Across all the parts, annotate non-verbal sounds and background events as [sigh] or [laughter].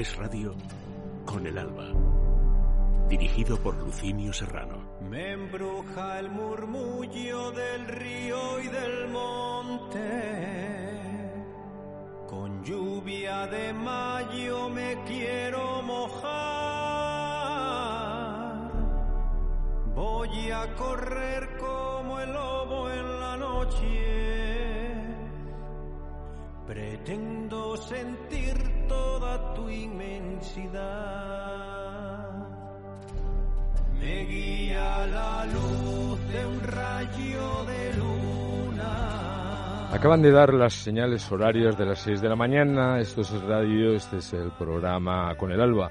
Es Radio, con el alba. Dirigido por Lucinio Serrano. Me embruja el murmullo del río y del monte. Con lluvia de mayo me quiero mojar. Voy a correr como el lobo en la noche. Pretendo sentir toda tu inmensidad. Me guía la luz de un rayo de luna. Acaban de dar las señales horarias de las 6 de la mañana. Esto es el radio, este es el programa Con el Alba.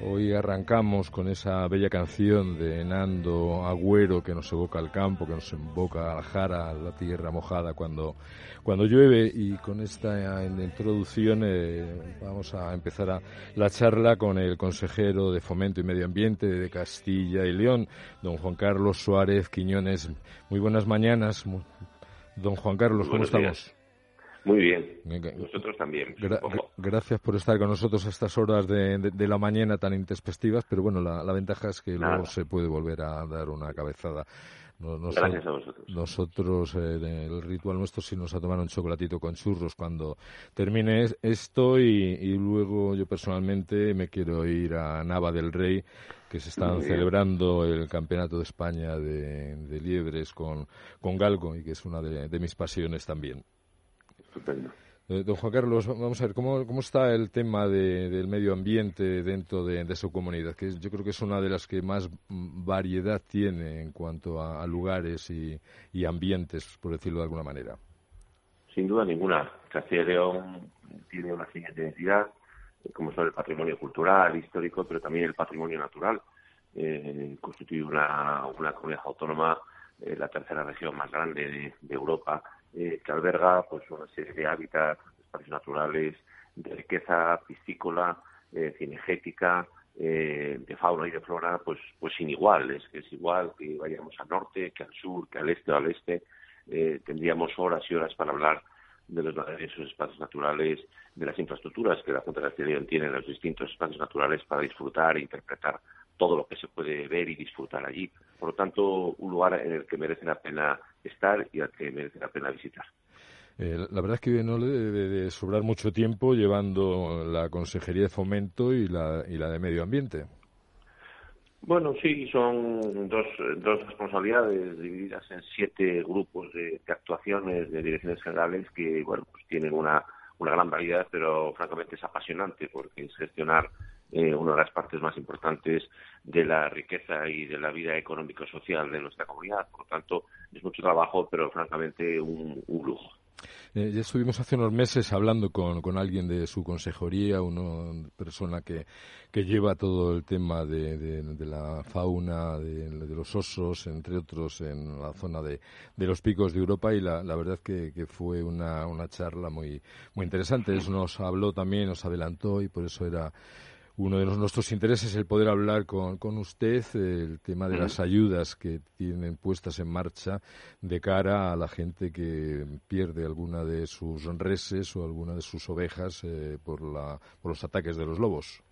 Hoy arrancamos con esa bella canción de Nando Agüero que nos evoca al campo, que nos invoca a la jara, a la tierra mojada cuando, cuando llueve. Y con esta introducción eh, vamos a empezar a, la charla con el consejero de Fomento y Medio Ambiente de Castilla y León, don Juan Carlos Suárez Quiñones. Muy buenas mañanas, don Juan Carlos, ¿cómo estamos? Muy bien, nosotros también. Gra gracias por estar con nosotros a estas horas de, de, de la mañana tan intempestivas, pero bueno, la, la ventaja es que Nada. luego se puede volver a dar una cabezada. Nos, gracias a vosotros. Nosotros, eh, el ritual nuestro sí nos ha tomado un chocolatito con churros cuando termine esto y, y, luego yo personalmente me quiero ir a Nava del Rey que se están celebrando el Campeonato de España de, de liebres con, con Galgo y que es una de, de mis pasiones también. Estupendo. Eh, don Juan Carlos, vamos a ver, ¿cómo, cómo está el tema de, del medio ambiente dentro de, de, su comunidad? Que yo creo que es una de las que más variedad tiene en cuanto a, a lugares y, y, ambientes, por decirlo de alguna manera. Sin duda ninguna. Castilla y León tiene una siguiente identidad, como son el patrimonio cultural, histórico, pero también el patrimonio natural. Eh, constituye una, una comunidad autónoma, eh, la tercera región más grande de, de Europa, eh, que alberga pues una serie de hábitats, espacios naturales, de riqueza piscícola, eh, cinegética, eh, de fauna y de flora, pues, pues sin iguales, que es igual que vayamos al norte, que al sur, que al este o al este, eh, tendríamos horas y horas para hablar de los esos espacios naturales, de las infraestructuras que la Junta de Castilla tiene en los distintos espacios naturales para disfrutar e interpretar todo lo que se puede ver y disfrutar allí. Por lo tanto, un lugar en el que merece la pena estar y al que merece la pena visitar. Eh, la verdad es que no le debe de sobrar mucho tiempo llevando la Consejería de Fomento y la, y la de Medio Ambiente. Bueno, sí, son dos, dos responsabilidades divididas en siete grupos de, de actuaciones de direcciones generales que, bueno, pues tienen una, una gran variedad, pero francamente es apasionante porque es gestionar eh, una de las partes más importantes de la riqueza y de la vida económico-social de nuestra comunidad. Por lo tanto, es mucho trabajo, pero francamente un, lujo. Eh, ya estuvimos hace unos meses hablando con, con alguien de su consejería, una persona que, que lleva todo el tema de, la fauna, de, los osos, entre otros, en la zona de, de los picos de Europa y la, la verdad que, que fue una, una charla muy, muy interesante. Eso nos habló también, nos adelantó y por eso era uno de nuestros intereses es el poder hablar con, con usted el tema de las ayudas que tienen puestas en marcha de cara a la gente que pierde alguna de sus reses o alguna de sus ovejas eh, por, la, por los ataques de los lobos.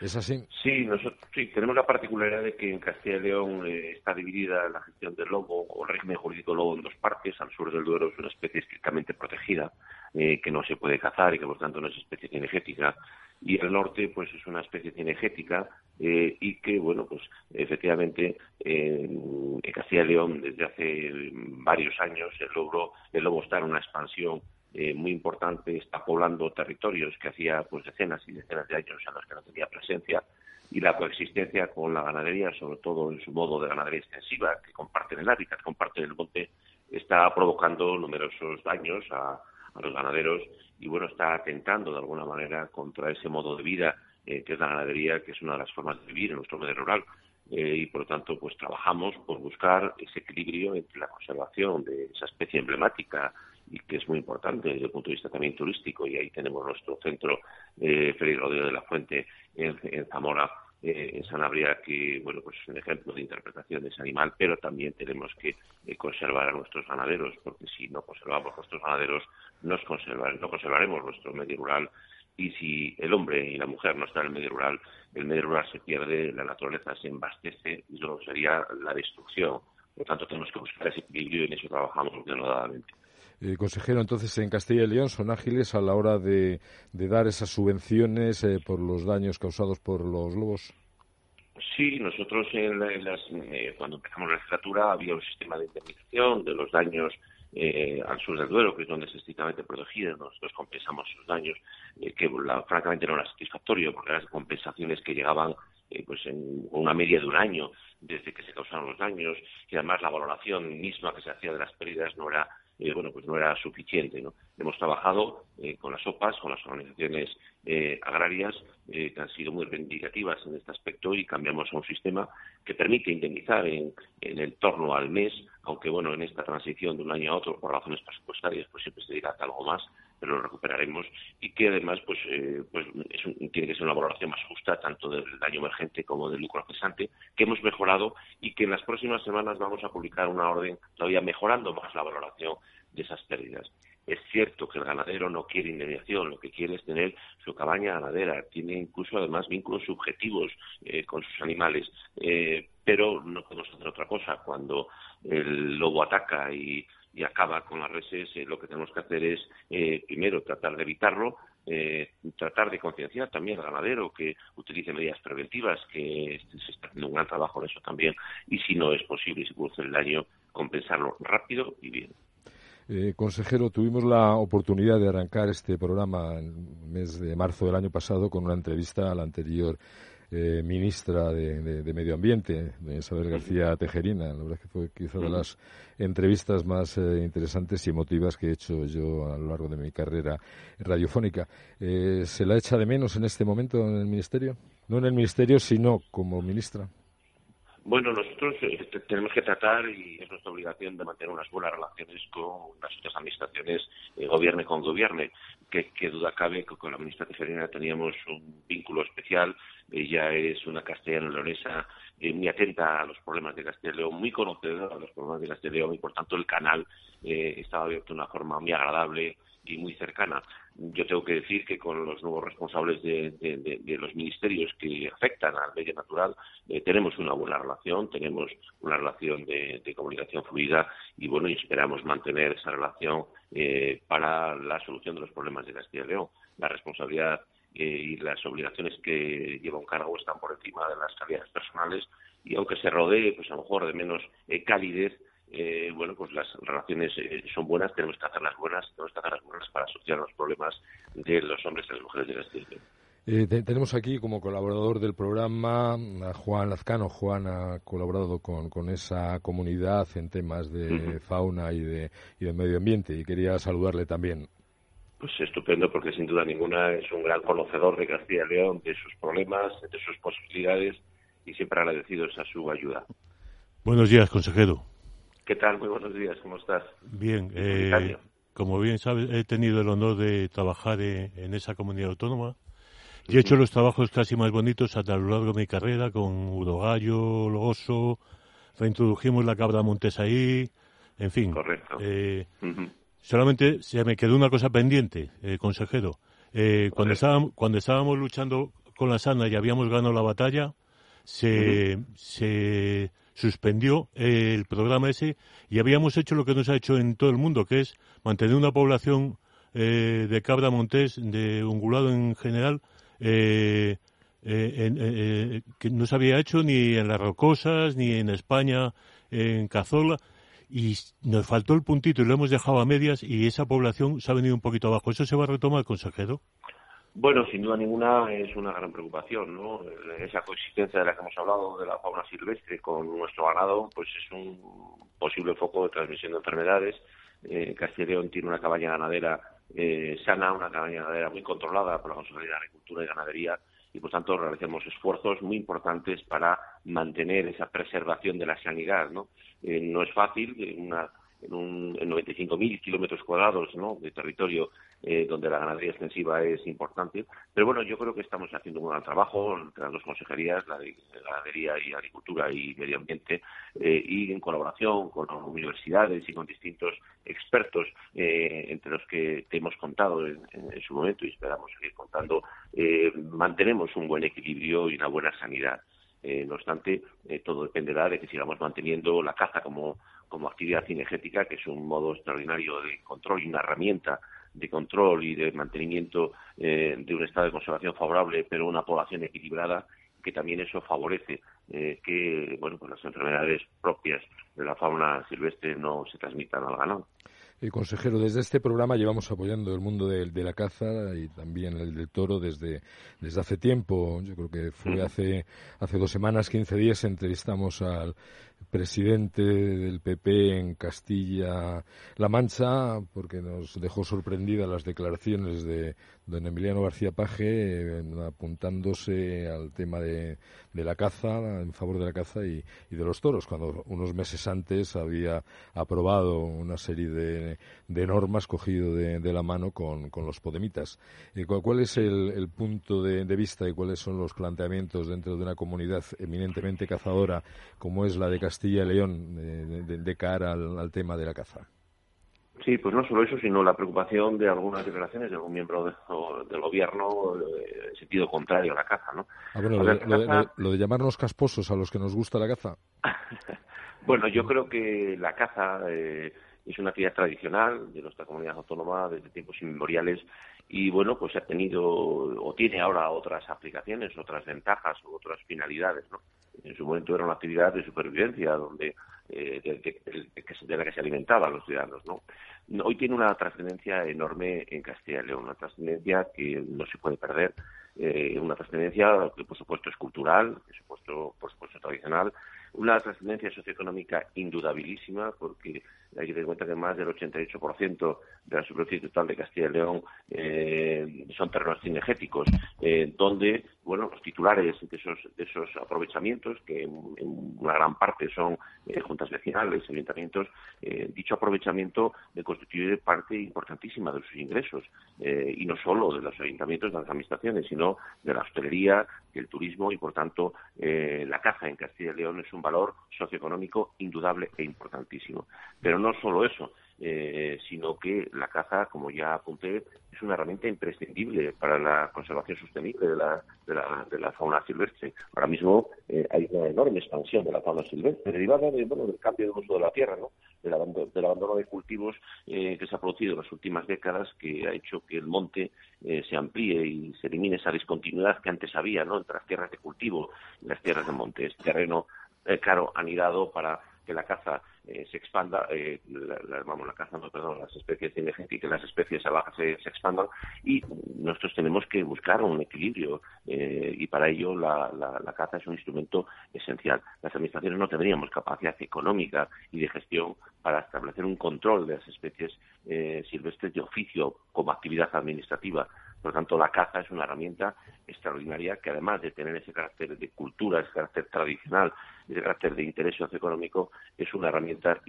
¿Es así? Sí, nosotros, sí, tenemos la particularidad de que en Castilla y León eh, está dividida la gestión del lobo o el régimen jurídico del lobo en dos partes. Al sur del Duero es una especie estrictamente protegida eh, que no se puede cazar y que por tanto no es especie cinegética y el norte pues es una especie cinegética eh, y que bueno pues efectivamente en Castilla y León desde hace varios años el lobo el lobo está en una expansión eh, muy importante está poblando territorios que hacía pues decenas y decenas de años en los que no tenía presencia y la coexistencia con la ganadería, sobre todo en su modo de ganadería extensiva, que comparten el hábitat, comparten el monte, está provocando numerosos daños a, los ganaderos y bueno, está atentando de alguna manera contra ese modo de vida eh, que es la ganadería, que es una de las formas de vivir en nuestro medio rural. Eh, y por lo tanto pues trabajamos por buscar ese equilibrio entre la conservación de esa especie emblemática y que es muy importante desde el punto de vista también turístico y ahí tenemos nuestro centro eh, Félix Rodríguez de la Fuente en, Zamora eh, en Sanabria que bueno pues es un ejemplo de interpretación de ese animal pero también tenemos que eh, conservar a nuestros ganaderos porque si no conservamos nuestros ganaderos nos conservar, no conservaremos nuestro medio rural y si el hombre y la mujer no están en el medio rural, el medio rural se pierde, la naturaleza se embastece y eso sería la destrucción. Por tanto, tenemos que buscar ese equilibrio y en eso trabajamos denodadamente. Eh, consejero, entonces en Castilla y León son ágiles a la hora de, dar esas subvenciones eh, por los daños causados por los lobos. Sí, nosotros en, las, eh, cuando empezamos la legislatura había un sistema de indemnización de los daños eh, al sur del Duero, que es donde es estrictamente protegido, nosotros compensamos sus daños, eh, que francamente no era satisfactorio, porque eran compensaciones que llegaban eh, pues en una media de un año desde que se causaron los daños, y además la valoración misma que se hacía de las pérdidas no era eh, bueno, pues no era suficiente. ¿no? Hemos trabajado eh, con las OPAs, con las organizaciones eh, agrarias, que han sido muy reivindicativas en este aspecto y cambiamos a un sistema que permite indemnizar en, en el torno al mes, aunque bueno, en esta transición de un año a otro por razones presupuestarias, pues siempre se dirá algo más, pero lo recuperaremos y que además pues, pues tiene que ser una valoración más justa tanto del daño emergente como del lucro cesante que hemos mejorado y que en las próximas semanas vamos a publicar una orden todavía mejorando más la valoración de esas pérdidas. Es cierto que el ganadero no quiere indemnización, lo que quiere es tener su cabaña ganadera, tiene incluso además vínculos subjetivos eh, con sus animales, eh, pero no podemos hacer otra cosa. Cuando el lobo ataca y, acaba con las reses, eh, lo que tenemos que hacer es, primero, tratar de evitarlo, tratar de concienciar también al ganadero que utilice medidas preventivas, que se está haciendo un gran trabajo en eso también, y si no es posible y se produce el daño, compensarlo rápido y bien. Eh, consejero, tuvimos la oportunidad de arrancar este programa en el mes de marzo del año pasado con una entrevista a la anterior eh, ministra de, Medio Ambiente, Isabel García Tejerina. La verdad es que fue quizá de las entrevistas más eh, interesantes y emotivas que he hecho yo a lo largo de mi carrera radiofónica. ¿Se la echa de menos en este momento en el Ministerio? No en el Ministerio, sino como ministra. Bueno, nosotros eh, tenemos que tratar, y es nuestra obligación, de mantener unas buenas relaciones con las otras administraciones, eh, gobierne con gobierne, que, duda cabe que con la ministra Tejerina teníamos un vínculo especial. Ella es una castellano-leonesa eh, muy atenta a los problemas de Castilla y León, muy conocedora de los problemas de Castilla y y por tanto el canal estaba abierto de una forma muy agradable y muy cercana. Yo tengo que decir que con los nuevos responsables de, los ministerios que afectan al medio natural eh, tenemos una buena relación, tenemos una relación de, comunicación fluida y bueno, y esperamos mantener esa relación eh, para la solución de los problemas de Castilla y León. La responsabilidad eh, y las obligaciones que lleva un cargo están por encima de las calidades personales y aunque se rodee, pues a lo mejor de menos calidez, eh, bueno, pues las relaciones eh, son buenas, tenemos que hacerlas buenas, tenemos que hacerlas buenas para asociar los problemas de los hombres y las mujeres de la eh, tenemos aquí como colaborador del programa a Juan Lazcano. Juan ha colaborado con, con esa comunidad en temas de fauna y de, y de medio ambiente y quería saludarle también. Pues estupendo porque sin duda ninguna es un gran conocedor de Castilla y León, de sus problemas, de sus posibilidades y siempre agradecidos a su ayuda. Buenos días, consejero. ¿Qué tal? Muy buenos días, ¿cómo estás? Bien, eh, como bien sabes, he tenido el honor de trabajar en, esa comunidad autónoma y he hecho los trabajos casi más bonitos a lo largo de mi carrera con Urogallo, Logoso, reintrodujimos la cabra montes ahí, en fin. Correcto. Eh, solamente se me quedó una cosa pendiente, eh, consejero. cuando, estábamos, cuando estábamos luchando con la sana y habíamos ganado la batalla, se, se suspendió el programa ese y habíamos hecho lo que nos ha hecho en todo el mundo, que es mantener una población eh, de cabra montés, de ungulado en general, eh, eh, que no se había hecho ni en las rocosas, ni en España, en Cazola, y nos faltó el puntito y lo hemos dejado a medias y esa población se ha venido un poquito abajo. ¿Eso se va a retomar, consejero? Bueno, sin duda ninguna es una gran preocupación, ¿no? Esa coexistencia de la que hemos hablado de la fauna silvestre con nuestro ganado, pues es un posible foco de transmisión de enfermedades. Eh, León tiene una cabaña ganadera eh, sana, una cabaña ganadera muy controlada por la Consejería de Agricultura y Ganadería y por tanto realicemos esfuerzos muy importantes para mantener esa preservación de la sanidad, ¿no? Eh, no es fácil, una en, un, en 95.000 kilómetros cuadrados ¿no? de territorio eh, donde la ganadería extensiva es importante. Pero bueno, yo creo que estamos haciendo un gran trabajo entre las dos consejerías, la de Ganadería y Agricultura y Medio Ambiente, eh, y en colaboración con universidades y con distintos expertos, eh, entre los que te hemos contado en, en, su momento y esperamos seguir contando, eh, mantenemos un buen equilibrio y una buena sanidad. Eh, no obstante, eh, todo dependerá de que sigamos manteniendo la caza como, como actividad cinegética, que es un modo extraordinario de control y una herramienta de control y de mantenimiento eh, de un estado de conservación favorable, pero una población equilibrada, que también eso favorece eh, que bueno, pues las enfermedades propias de la fauna silvestre no se transmitan al ganado. Eh, consejero, desde este programa llevamos apoyando el mundo de, de, la caza y también el del toro desde, desde hace tiempo. Yo creo que fue hace, hace dos semanas, quince días, entrevistamos al presidente del PP en Castilla-La Mancha, porque nos dejó sorprendida las declaraciones de don Emiliano García Paje, eh, apuntándose al tema de, la caza, en favor de la caza y, de los toros, cuando unos meses antes había aprobado una serie de, normas cogido de, la mano con, los podemitas. Eh, ¿Cuál es el, punto de, vista y cuáles son los planteamientos dentro de una comunidad eminentemente cazadora como es la de Castilla y León de, de, cara al, tema de la caza. Sí, pues no solo eso, sino la preocupación de algunas declaraciones de algún miembro de, o, del gobierno en sentido contrario a la caza, ¿no? Ah, bueno, lo, caza... lo, lo, de llamarnos casposos a los que nos gusta la caza. [laughs] bueno, yo creo que la caza eh, es una actividad tradicional de nuestra comunidad autónoma desde tiempos inmemoriales y bueno, pues ha tenido o tiene ahora otras aplicaciones, otras ventajas o otras finalidades, ¿no? En su momento era una actividad de supervivencia donde eh, de, de, de, la que se alimentaban los ciudadanos, ¿no? Hoy tiene una trascendencia enorme en Castilla y León, una trascendencia que no se puede perder, eh, una trascendencia que por supuesto es cultural, por supuesto, por supuesto tradicional, una trascendencia socioeconómica indudabilísima, porque hay que tener en cuenta que más del 88% de la superficie total de Castilla y León eh, son terrenos cinegéticos, eh, donde bueno los titulares de esos, aprovechamientos, que en, una gran parte son eh, juntas vecinales, ayuntamientos, eh, dicho aprovechamiento constituye parte importantísima de sus ingresos, y no solo de los ayuntamientos, de las administraciones, sino de la hostelería, del turismo, y por tanto la caza en Castilla y León es un valor socioeconómico indudable e importantísimo. Pero no solo eso, eh, sino que la caza, como ya apunté, es una herramienta imprescindible para la conservación sostenible de la, de la, de la fauna silvestre. Ahora mismo eh, hay una enorme expansión de la fauna silvestre derivada del cambio de uso de la tierra, ¿no? del, abandono, del abandono de cultivos eh, que se ha producido en las últimas décadas, que ha hecho que el monte se amplíe y se elimine esa discontinuidad que antes había ¿no? entre las tierras de cultivo y las tierras de monte. Es terreno, eh, claro, anidado para que la caza eh, se expanda, eh, la, vamos, la caza, no, perdón, las especies cinegéticas, las especies salvajes se, se, expandan y nosotros tenemos que buscar un equilibrio eh, y para ello la, la, la, caza es un instrumento esencial. Las administraciones no tendríamos capacidad económica y de gestión para establecer un control de las especies eh, silvestres de oficio como actividad administrativa. Por lo tanto, la caza es una herramienta extraordinaria que además de tener ese carácter de cultura, ese carácter tradicional, ese carácter de interés socioeconómico, es una herramienta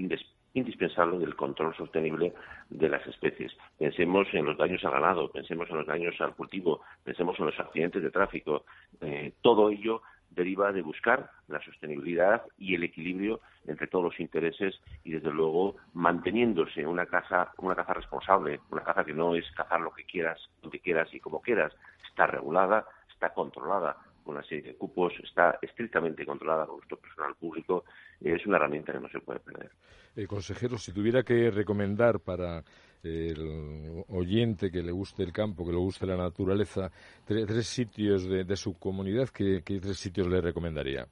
indispensable del control sostenible de las especies. Pensemos en los daños al ganado, pensemos en los daños al cultivo, pensemos en los accidentes de tráfico. Eh, todo ello deriva de buscar la sostenibilidad y el equilibrio entre todos los intereses y desde luego manteniéndose una caza una caza responsable una caza que no es cazar lo que quieras donde quieras y como quieras. Está regulada está controlada con una serie de cupos está estrictamente controlada por nuestro personal público. Es una herramienta que no se puede perder. Eh, consejero si tuviera que recomendar para el oyente que le guste el campo, que le guste la naturaleza, tres, tres sitios de, de, su comunidad, ¿qué, ¿qué, tres sitios le recomendaría?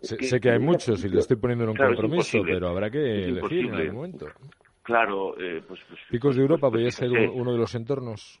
Sé que, sé que hay muchos y le estoy poniendo en un claro, compromiso, pero habrá que elegir en algún momento. Claro, eh, pues, pues, Picos de Europa podría ser uno de los entornos.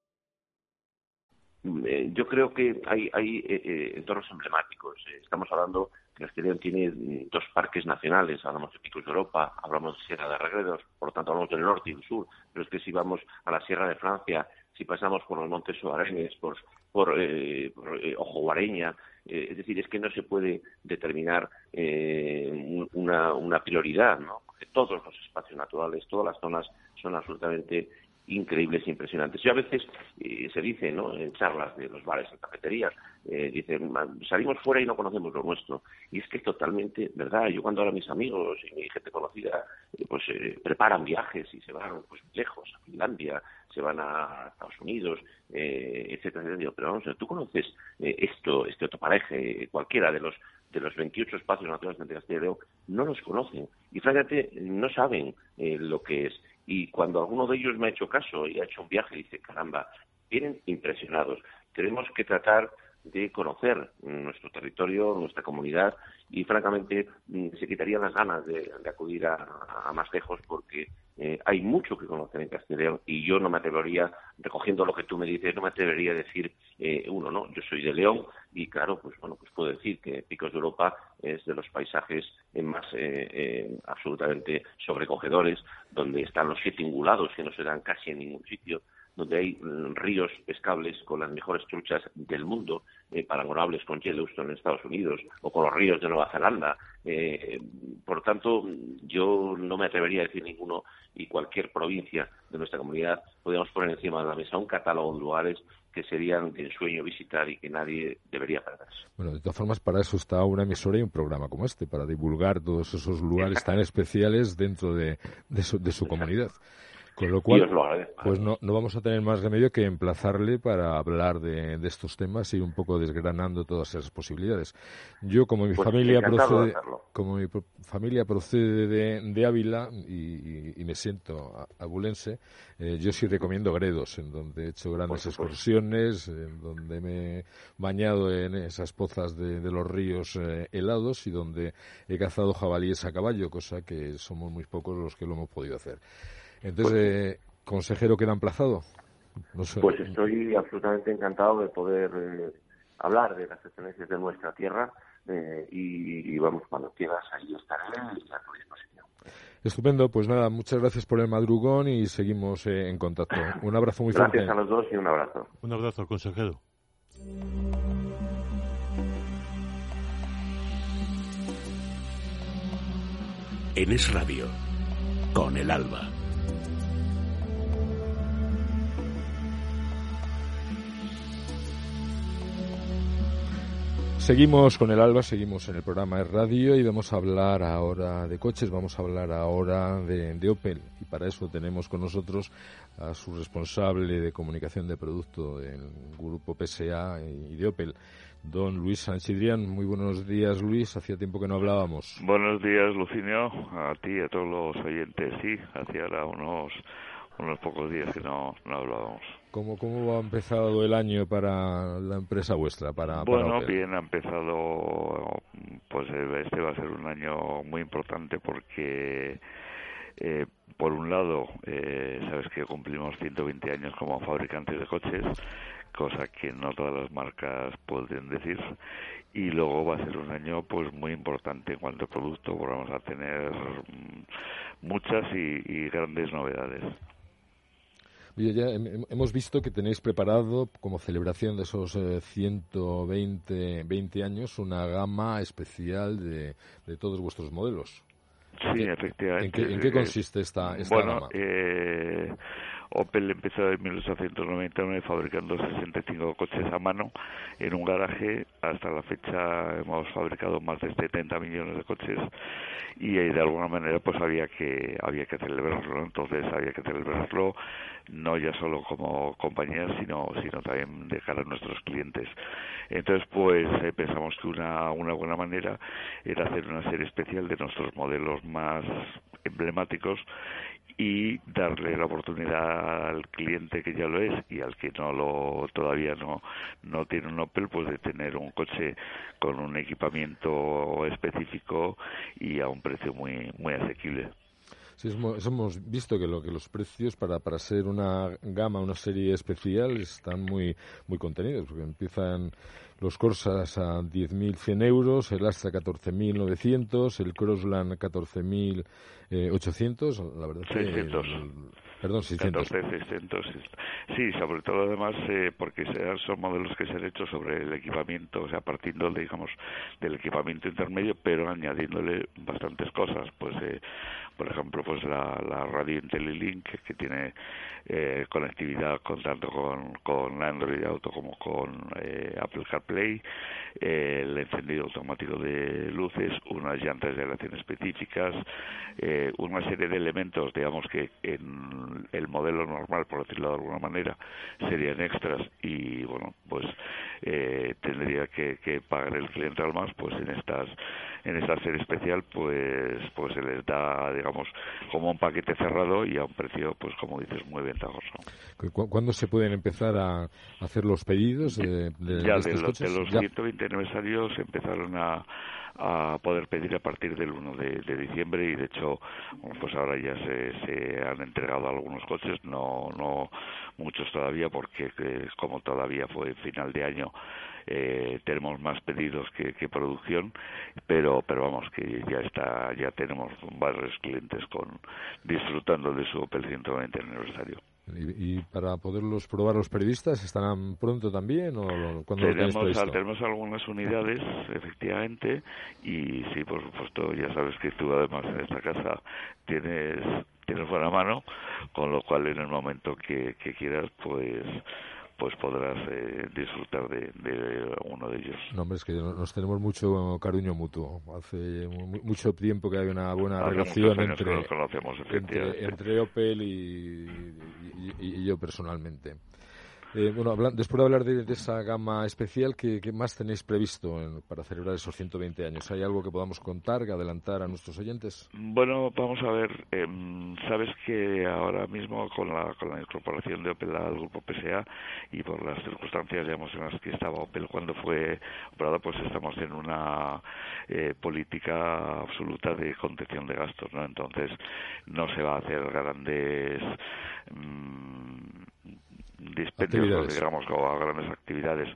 Eh, yo creo que hay, eh, eh, entornos emblemáticos. estamos hablando que Castellón tiene mm, dos parques nacionales, hablamos de Picos de Europa, hablamos de Sierra de Regredos, por lo tanto hablamos del norte y del sur, pero es que si vamos a la Sierra de Francia, si pasamos por los Montes Suarenes, por, por, Ojo Guareña, es decir, es que no se puede determinar una, una prioridad, ¿no? Todos los espacios naturales, todas las zonas son absolutamente increíbles e impresionantes. Yo a veces eh, se dice, ¿no? En charlas de los bares, en cafeterías, eh, dicen, salimos fuera y no conocemos lo nuestro. Y es que es totalmente verdad. Yo cuando ahora mis amigos y mi gente conocida, eh, pues eh, preparan viajes y se van pues lejos, a Finlandia, se van a Estados Unidos, eh, etcétera, etcétera. pero vamos, tú conoces esto, este otro pareje, cualquiera de los de los 28 espacios naturales de Castilla y León, no los conocen y francamente no saben lo que es. Y cuando alguno de ellos me ha hecho caso y ha hecho un viaje, dice, caramba, vienen impresionados. Tenemos que tratar de conocer nuestro territorio, nuestra comunidad y francamente mm, se quitarían las ganas de, acudir a, más lejos porque eh, hay mucho que conocer en Castellón y yo no me atrevería, recogiendo lo que tú me dices, no me atrevería a decir eh, uno, ¿no? Yo soy de León y claro, pues bueno, pues puedo decir que Picos de Europa es de los paisajes más eh, absolutamente sobrecogedores, donde están los siete ingulados que no se dan casi en ningún sitio, donde hay mm, ríos pescables con las mejores truchas del mundo, eh, paragonables con Yellowstone en Estados Unidos o con los ríos de Nueva Zelanda. Eh, por tanto, yo no me atrevería a decir ninguno y cualquier provincia de nuestra comunidad podríamos poner encima de la mesa un catálogo de lugares que serían de ensueño visitar y que nadie debería perderse. Bueno, de todas formas, para eso está una emisora y un programa como este, para divulgar todos esos lugares tan especiales dentro de, de su comunidad. Con lo cual, pues no, no vamos a tener más remedio que emplazarle para hablar de, estos temas y un poco desgranando todas esas posibilidades. Yo, como mi pues familia procede, como mi familia procede de, Ávila y, me siento abulense, eh, yo sí recomiendo Gredos, en donde he hecho grandes excursiones, en donde me he bañado en esas pozas de, los ríos eh, helados y donde he cazado jabalíes a caballo, cosa que somos muy pocos los que lo hemos podido hacer. Entonces, eh, consejero, ¿queda emplazado? Pues estoy absolutamente encantado de poder eh, hablar de las excelencias de nuestra tierra eh, y, vamos, cuando quieras, ahí estaré y a tu disposición. Estupendo, pues nada, muchas gracias por el madrugón y seguimos en contacto. Un abrazo muy fuerte. Gracias a los dos y un abrazo. Un abrazo, consejero. En Es Radio, con el alba. Seguimos con el Alba, seguimos en el programa de radio y vamos a hablar ahora de coches, vamos a hablar ahora de, Opel y para eso tenemos con nosotros a su responsable de comunicación de producto del grupo PSA y de Opel, don Luis Sanchidrián. Muy buenos días, Luis. Hacía tiempo que no hablábamos. Buenos días, Lucinio, a ti y a todos los oyentes. Sí, hacía unos unos pocos días que no, no hablábamos. ¿Cómo, ¿Cómo ha empezado el año para la empresa vuestra? Para, bueno, bien, ha empezado, pues este va a ser un año muy importante porque, eh, por un lado, eh, sabes que cumplimos 120 años como fabricantes de coches, cosa que no todas las marcas pueden decir, y luego va a ser un año pues muy importante en cuanto a producto, porque vamos a tener mm, muchas y grandes novedades. Ya hemos visto que tenéis preparado como celebración de esos 120 20 años una gama especial de, de todos vuestros modelos. Sí, efectivamente. ¿En qué, consiste esta, esta bueno, Eh, Opel empezó en 1899 fabricando 65 coches a mano en un garaje. Hasta la fecha hemos fabricado más de 70 millones de coches y de alguna manera pues había que había que celebrarlo. Entonces había que celebrarlo no ya solo como compañía sino sino también de cara a nuestros clientes. Entonces pues eh, pensamos que una una buena manera era hacer una serie especial de nuestros modelos más emblemáticos y darle la oportunidad al cliente que ya lo es y al que no lo todavía no no tiene un Opel pues de tener un coche con un equipamiento específico y a un precio muy muy asequible. Sí, hemos, visto que, lo, que los precios para, para ser una gama, una serie especial, están muy, muy contenidos, porque empiezan los Corsas a 10.100 euros, el Astra 14.900, el Crossland 14.800, la verdad 600. perdón, 600. 600. Sí, sobre todo además eh, porque son modelos que se han hecho sobre el equipamiento, o sea, partiendo, digamos, del equipamiento intermedio, pero añadiéndole bastantes cosas, pues eh, por ejemplo, pues la, la radio IntelliLink que tiene eh, conectividad con tanto con, con Android Auto como con eh, Apple CarPlay, eh, el encendido automático de luces, unas llantas de relación específicas, eh, una serie de elementos, digamos que en el modelo normal, por decirlo de alguna manera, serían extras y bueno, pues eh, tendría que, que pagar el cliente al más, pues en estas en esta serie especial pues pues se les da digamos como un paquete cerrado y a un precio pues como dices muy ventajoso. ¿Cuándo se pueden empezar a hacer los pedidos de, ya de, los, de los 120 aniversarios empezaron a a poder pedir a partir del 1 de, diciembre y de hecho pues ahora ya se, se han entregado algunos coches no no muchos todavía porque como todavía fue final de año eh, tenemos más pedidos que, que, producción pero pero vamos que ya está ya tenemos varios clientes con disfrutando de su Opel 120 aniversario. ¿Y, para poderlos probar los periodistas estarán pronto también o cuando tenemos, tenemos algunas unidades efectivamente y sí por supuesto ya sabes que tú además en esta casa tienes tienes buena mano con lo cual en el momento que, que quieras pues pues podrás eh, disfrutar de, uno de ellos. No, hombre, es que nos tenemos mucho cariño mutuo. Hace mucho tiempo que hay una buena relación entre, entre, Opel y yo personalmente. Eh, bueno, después de hablar de, esa gama especial, ¿qué, más tenéis previsto para celebrar esos 120 años? ¿Hay algo que podamos contar, que adelantar a nuestros oyentes? Bueno, vamos a ver. Em, sabes que ahora mismo con la, con la incorporación de Opel al grupo PSA y por las circunstancias digamos, en las que estaba Opel cuando fue operado, pues estamos en una eh, política absoluta de contención de gastos, ¿no? Entonces no se va a hacer grandes mm, dispendios, digamos, a grandes actividades,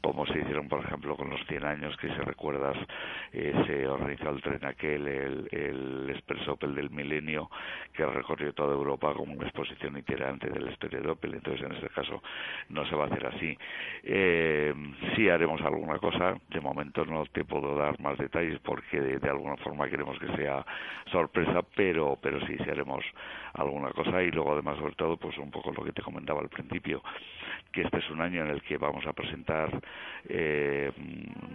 como se hicieron, por ejemplo, con los 100 años, que si recuerdas, eh, se organizó el tren aquel, el, el Expreso Opel del Milenio, que recorrió toda Europa como una exposición itinerante de la historia de Opel, entonces en este caso no se va a hacer así. Eh, sí haremos alguna cosa, de momento no te puedo dar más detalles porque de, alguna forma queremos que sea sorpresa, pero, pero sí, sí haremos alguna cosa. Y luego además sobre todo pues un poco lo que te comentaba al principio que este es un año en el que vamos a presentar eh,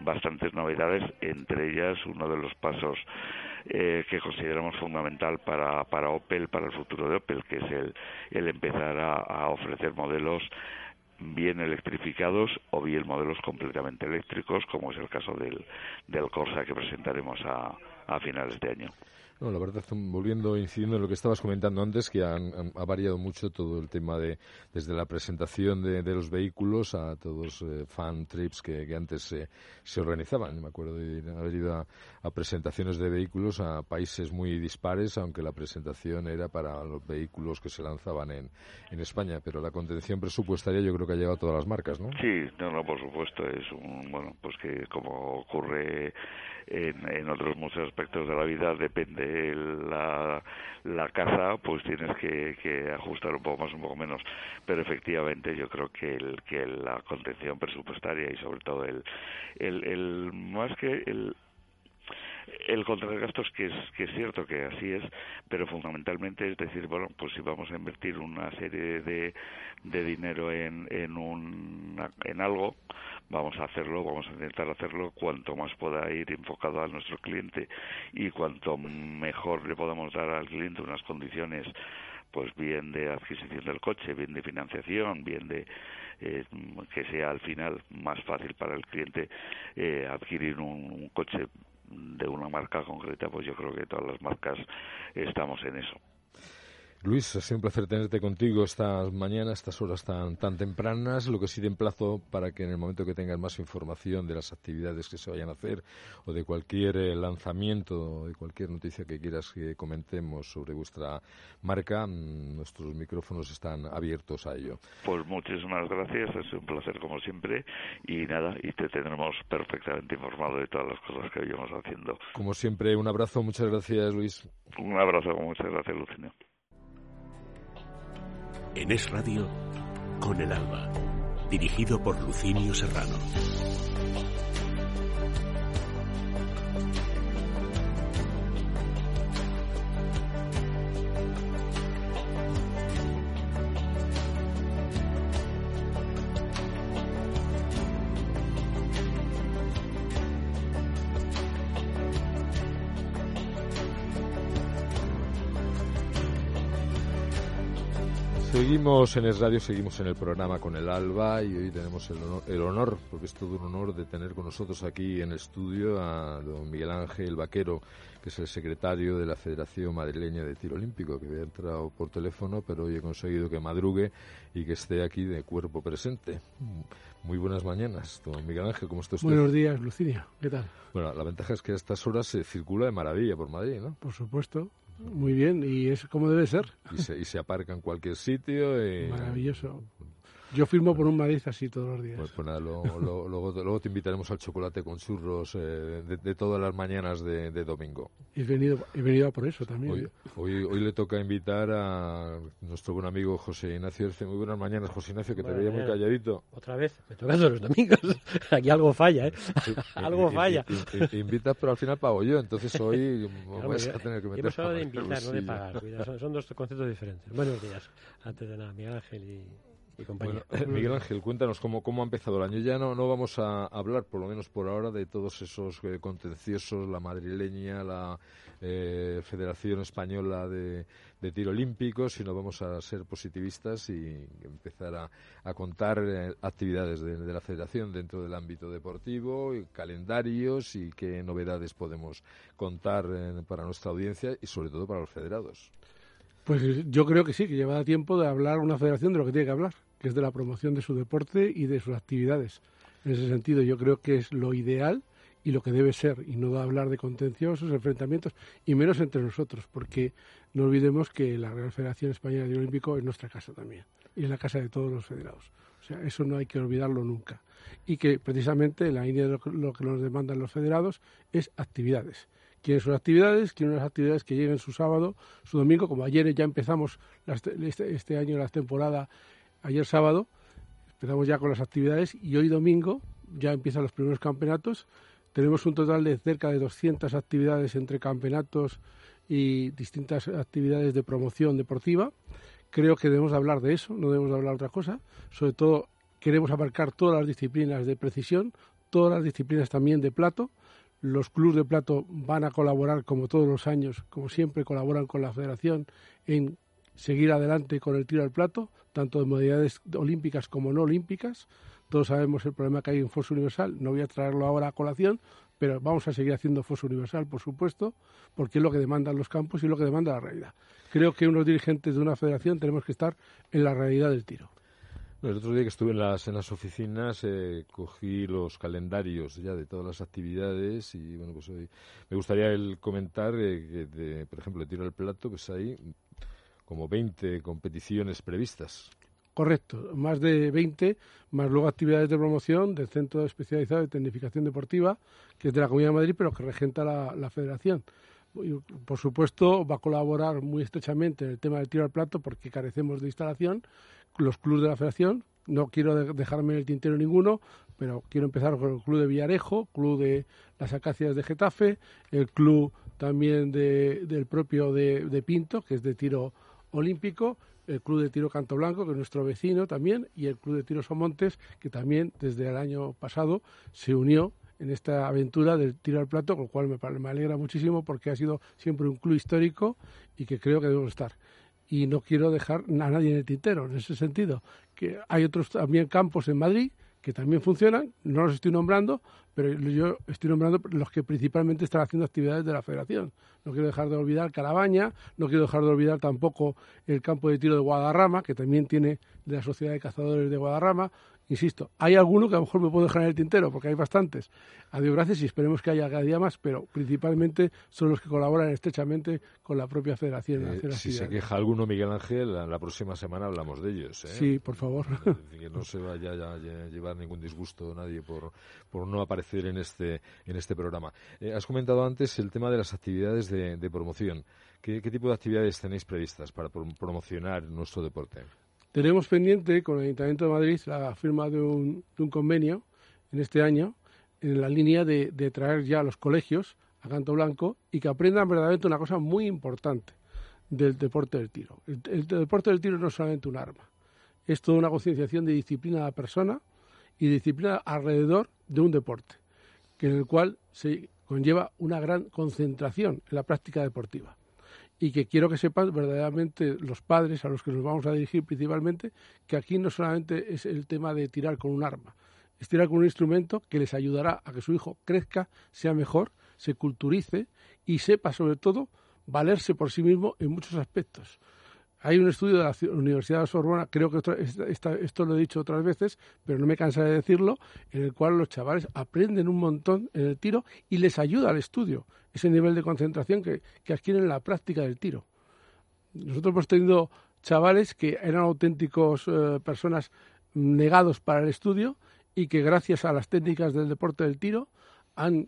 bastantes novedades entre ellas uno de los pasos eh, que consideramos fundamental para, para Opel, para el futuro de Opel, que es el, el empezar a, a ofrecer modelos bien electrificados o bien modelos completamente eléctricos, como es el caso del, del Corsa que presentaremos a, a finales de año. No, la verdad, volviendo, incidiendo en lo que estabas comentando antes, que han, ha variado mucho todo el tema de, desde la presentación de, los vehículos a todos eh, fan trips que, antes se, se organizaban. Me acuerdo de haber ido a, presentaciones de vehículos a países muy dispares, aunque la presentación era para los vehículos que se lanzaban en, en España. Pero la contención presupuestaria yo creo que ha llegado a todas las marcas, ¿no? Sí, no, no, por supuesto. Es un, bueno, pues que como ocurre en, en otros muchos aspectos de la vida depende la, la caza, pues tienes que, que ajustar un poco más, un poco menos. Pero efectivamente yo creo que, el, que la contención presupuestaria y sobre todo el, el, el más que el, el control gastos que es que es cierto que así es pero fundamentalmente es decir bueno pues si vamos a invertir una serie de, de dinero en en un en algo vamos a hacerlo vamos a intentar hacerlo cuanto más pueda ir enfocado a nuestro cliente y cuanto mejor le podamos dar al cliente unas condiciones pues bien de adquisición del coche, bien de financiación, bien de eh, que sea al final más fácil para el cliente eh, adquirir un, coche de una marca concreta, pues yo creo que todas las marcas estamos en eso. Luis, ha sido un placer tenerte contigo esta mañana, estas horas tan, tan tempranas. Lo que sí te emplazo para que en el momento que tengas más información de las actividades que se vayan a hacer o de cualquier eh, lanzamiento, de cualquier noticia que quieras que comentemos sobre vuestra marca, mm, nuestros micrófonos están abiertos a ello. Pues muchísimas gracias, es un placer como siempre y nada, y te tendremos perfectamente informado de todas las cosas que vayamos haciendo. Como siempre, un abrazo, muchas gracias Luis. Un abrazo, muchas gracias Lucinio en Es Radio con el alba, dirigido por Lucinio Serrano. Seguimos en Es Radio, seguimos en el programa con el Alba y hoy tenemos el honor, porque es todo un honor de tener con nosotros aquí en el estudio a don Miguel Ángel Vaquero, que es el secretario de la Federación Madrileña de Tiro Olímpico, que había entrado por teléfono, pero hoy he conseguido que madrugue y que esté aquí de cuerpo presente. Muy buenas mañanas, don Miguel Ángel, ¿cómo está usted? Buenos días, Lucinia, ¿qué tal? Bueno, la ventaja es que a estas horas se circula de maravilla por Madrid, ¿no? Por supuesto, muy bien, y es como debe ser. Y se, y se aparca en cualquier sitio. Y... Maravilloso. Yo firmo por un Madrid así todos los días. Pues, pues nada, luego, [laughs] te invitaremos al chocolate con churros eh, de, todas las mañanas de, domingo. He venido, he venido a por eso también. Hoy, hoy, hoy, le toca invitar a nuestro buen amigo José Ignacio. Muy buenas mañanas, José Ignacio, que te veía muy calladito. Otra vez, me toca todos los domingos. [laughs] Aquí algo falla, ¿eh? [laughs] algo falla. invitas, pero al final pago yo, entonces hoy vas a tener que meter. Hemos hablado de invitar, no de pagar. Cuidado, son, dos conceptos diferentes. Buenos días. Antes de nada, Miguel Ángel y Miguel Ángel, cuéntanos cómo, cómo ha empezado el año. Ya no, no vamos a hablar, por lo menos por ahora, de todos esos eh, contenciosos, la madrileña, la eh, Federación Española de, Tiro Olímpico, sino vamos a ser positivistas y empezar a, contar eh, actividades de, la Federación dentro del ámbito deportivo, y calendarios y qué novedades podemos contar para nuestra audiencia y sobre todo para los federados. Pues yo creo que sí, que lleva tiempo de hablar una federación de lo que tiene que hablar, que es de la promoción de su deporte y de sus actividades. En ese sentido, yo creo que es lo ideal y lo que debe ser, y no da hablar de contenciosos, enfrentamientos, y menos entre nosotros, porque no olvidemos que la Real Federación Española de Olímpico es nuestra casa también, y es la casa de todos los federados. O sea, eso no hay que olvidarlo nunca. Y que precisamente la línea de lo que nos demandan los federados es actividades quieren sus actividades, quieren unas actividades que lleguen su sábado, su domingo, como ayer ya empezamos este, este, año la temporada, ayer sábado, empezamos ya con las actividades y hoy domingo ya empiezan los primeros campeonatos. Tenemos un total de cerca de 200 actividades entre campeonatos y distintas actividades de promoción deportiva. Creo que debemos hablar de eso, no debemos hablar de otra cosa. Sobre todo queremos abarcar todas las disciplinas de precisión, todas las disciplinas también de plato los clubes de plato van a colaborar, como todos los años, como siempre, colaboran con la federación en seguir adelante con el tiro al plato, tanto de modalidades olímpicas como no olímpicas. Todos sabemos el problema que hay en Foso Universal, no voy a traerlo ahora a colación, pero vamos a seguir haciendo Foso Universal, por supuesto, porque es lo que demandan los campos y lo que demanda la realidad. Creo que unos dirigentes de una federación tenemos que estar en la realidad del tiro. El otro día que estuve en las, en las oficinas eh, cogí los calendarios ya de todas las actividades y bueno pues hoy me gustaría el comentar eh, que de, por ejemplo de tiro al plato pues hay como 20 competiciones previstas. Correcto, más de 20, más luego actividades de promoción del Centro Especializado de Tecnificación Deportiva, que es de la Comunidad de Madrid, pero que regenta la, la federación. Y, por supuesto, va a colaborar muy estrechamente en el tema del tiro al plato porque carecemos de instalación. Los clubes de la federación, no quiero de- dejarme en el tintero ninguno, pero quiero empezar con el club de Villarejo, club de las Acacias de Getafe, el club también de- del propio de, Pinto, que es de tiro olímpico, el club de tiro Canto Blanco, que es nuestro vecino también, y el club de tiro Somontes, que también desde el año pasado se unió en esta aventura del tiro al plato, con lo cual me, me alegra muchísimo porque ha sido siempre un club histórico y que creo que debemos estar. Y no quiero dejar a nadie en el tintero en ese sentido, que hay otros también campos en Madrid que también funcionan, no los estoy nombrando, pero yo estoy nombrando los que principalmente están haciendo actividades de la federación. No quiero dejar de olvidar Carabaña, no quiero dejar de olvidar tampoco el campo de tiro de Guadarrama, que también tiene de la Sociedad de Cazadores de Guadarrama. Insisto, hay alguno que a lo mejor me puedo dejar en el tintero, porque hay bastantes. A Dios gracias y esperemos que haya cada día más, pero principalmente son los que colaboran estrechamente con la propia federación. Eh, si se queja alguno, Miguel Ángel, la, la próxima semana hablamos de ellos. ¿eh? Sí, por favor. Que no se vaya a lle- llevar ningún disgusto nadie por, por no aparecer en este, en este programa. Eh, has comentado antes el tema de las actividades de, de promoción. ¿Qué, qué tipo de actividades tenéis previstas para prom- promocionar nuestro deporte? Tenemos pendiente con el Ayuntamiento de Madrid la firma de un, convenio en este año en la línea de, traer ya a los colegios a Canto Blanco y que aprendan verdaderamente una cosa muy importante del deporte del tiro. El, el deporte del tiro no es solamente un arma, es toda una concienciación de disciplina de la persona y disciplina alrededor de un deporte, que en el cual se conlleva una gran concentración en la práctica deportiva y que quiero que sepan verdaderamente los padres a los que nos vamos a dirigir principalmente que aquí no solamente es el tema de tirar con un arma, es tirar con un instrumento que les ayudará a que su hijo crezca, sea mejor, se culturice y sepa sobre todo valerse por sí mismo en muchos aspectos. Hay un estudio de la Universidad de Sorbona, creo que esto lo he dicho otras veces, pero no me cansaré de decirlo, en el cual los chavales aprenden un montón en el tiro y les ayuda al estudio, ese nivel de concentración que, que adquieren en la práctica del tiro. Nosotros hemos tenido chavales que eran auténticos eh, personas negados para el estudio y que gracias a las técnicas del deporte del tiro han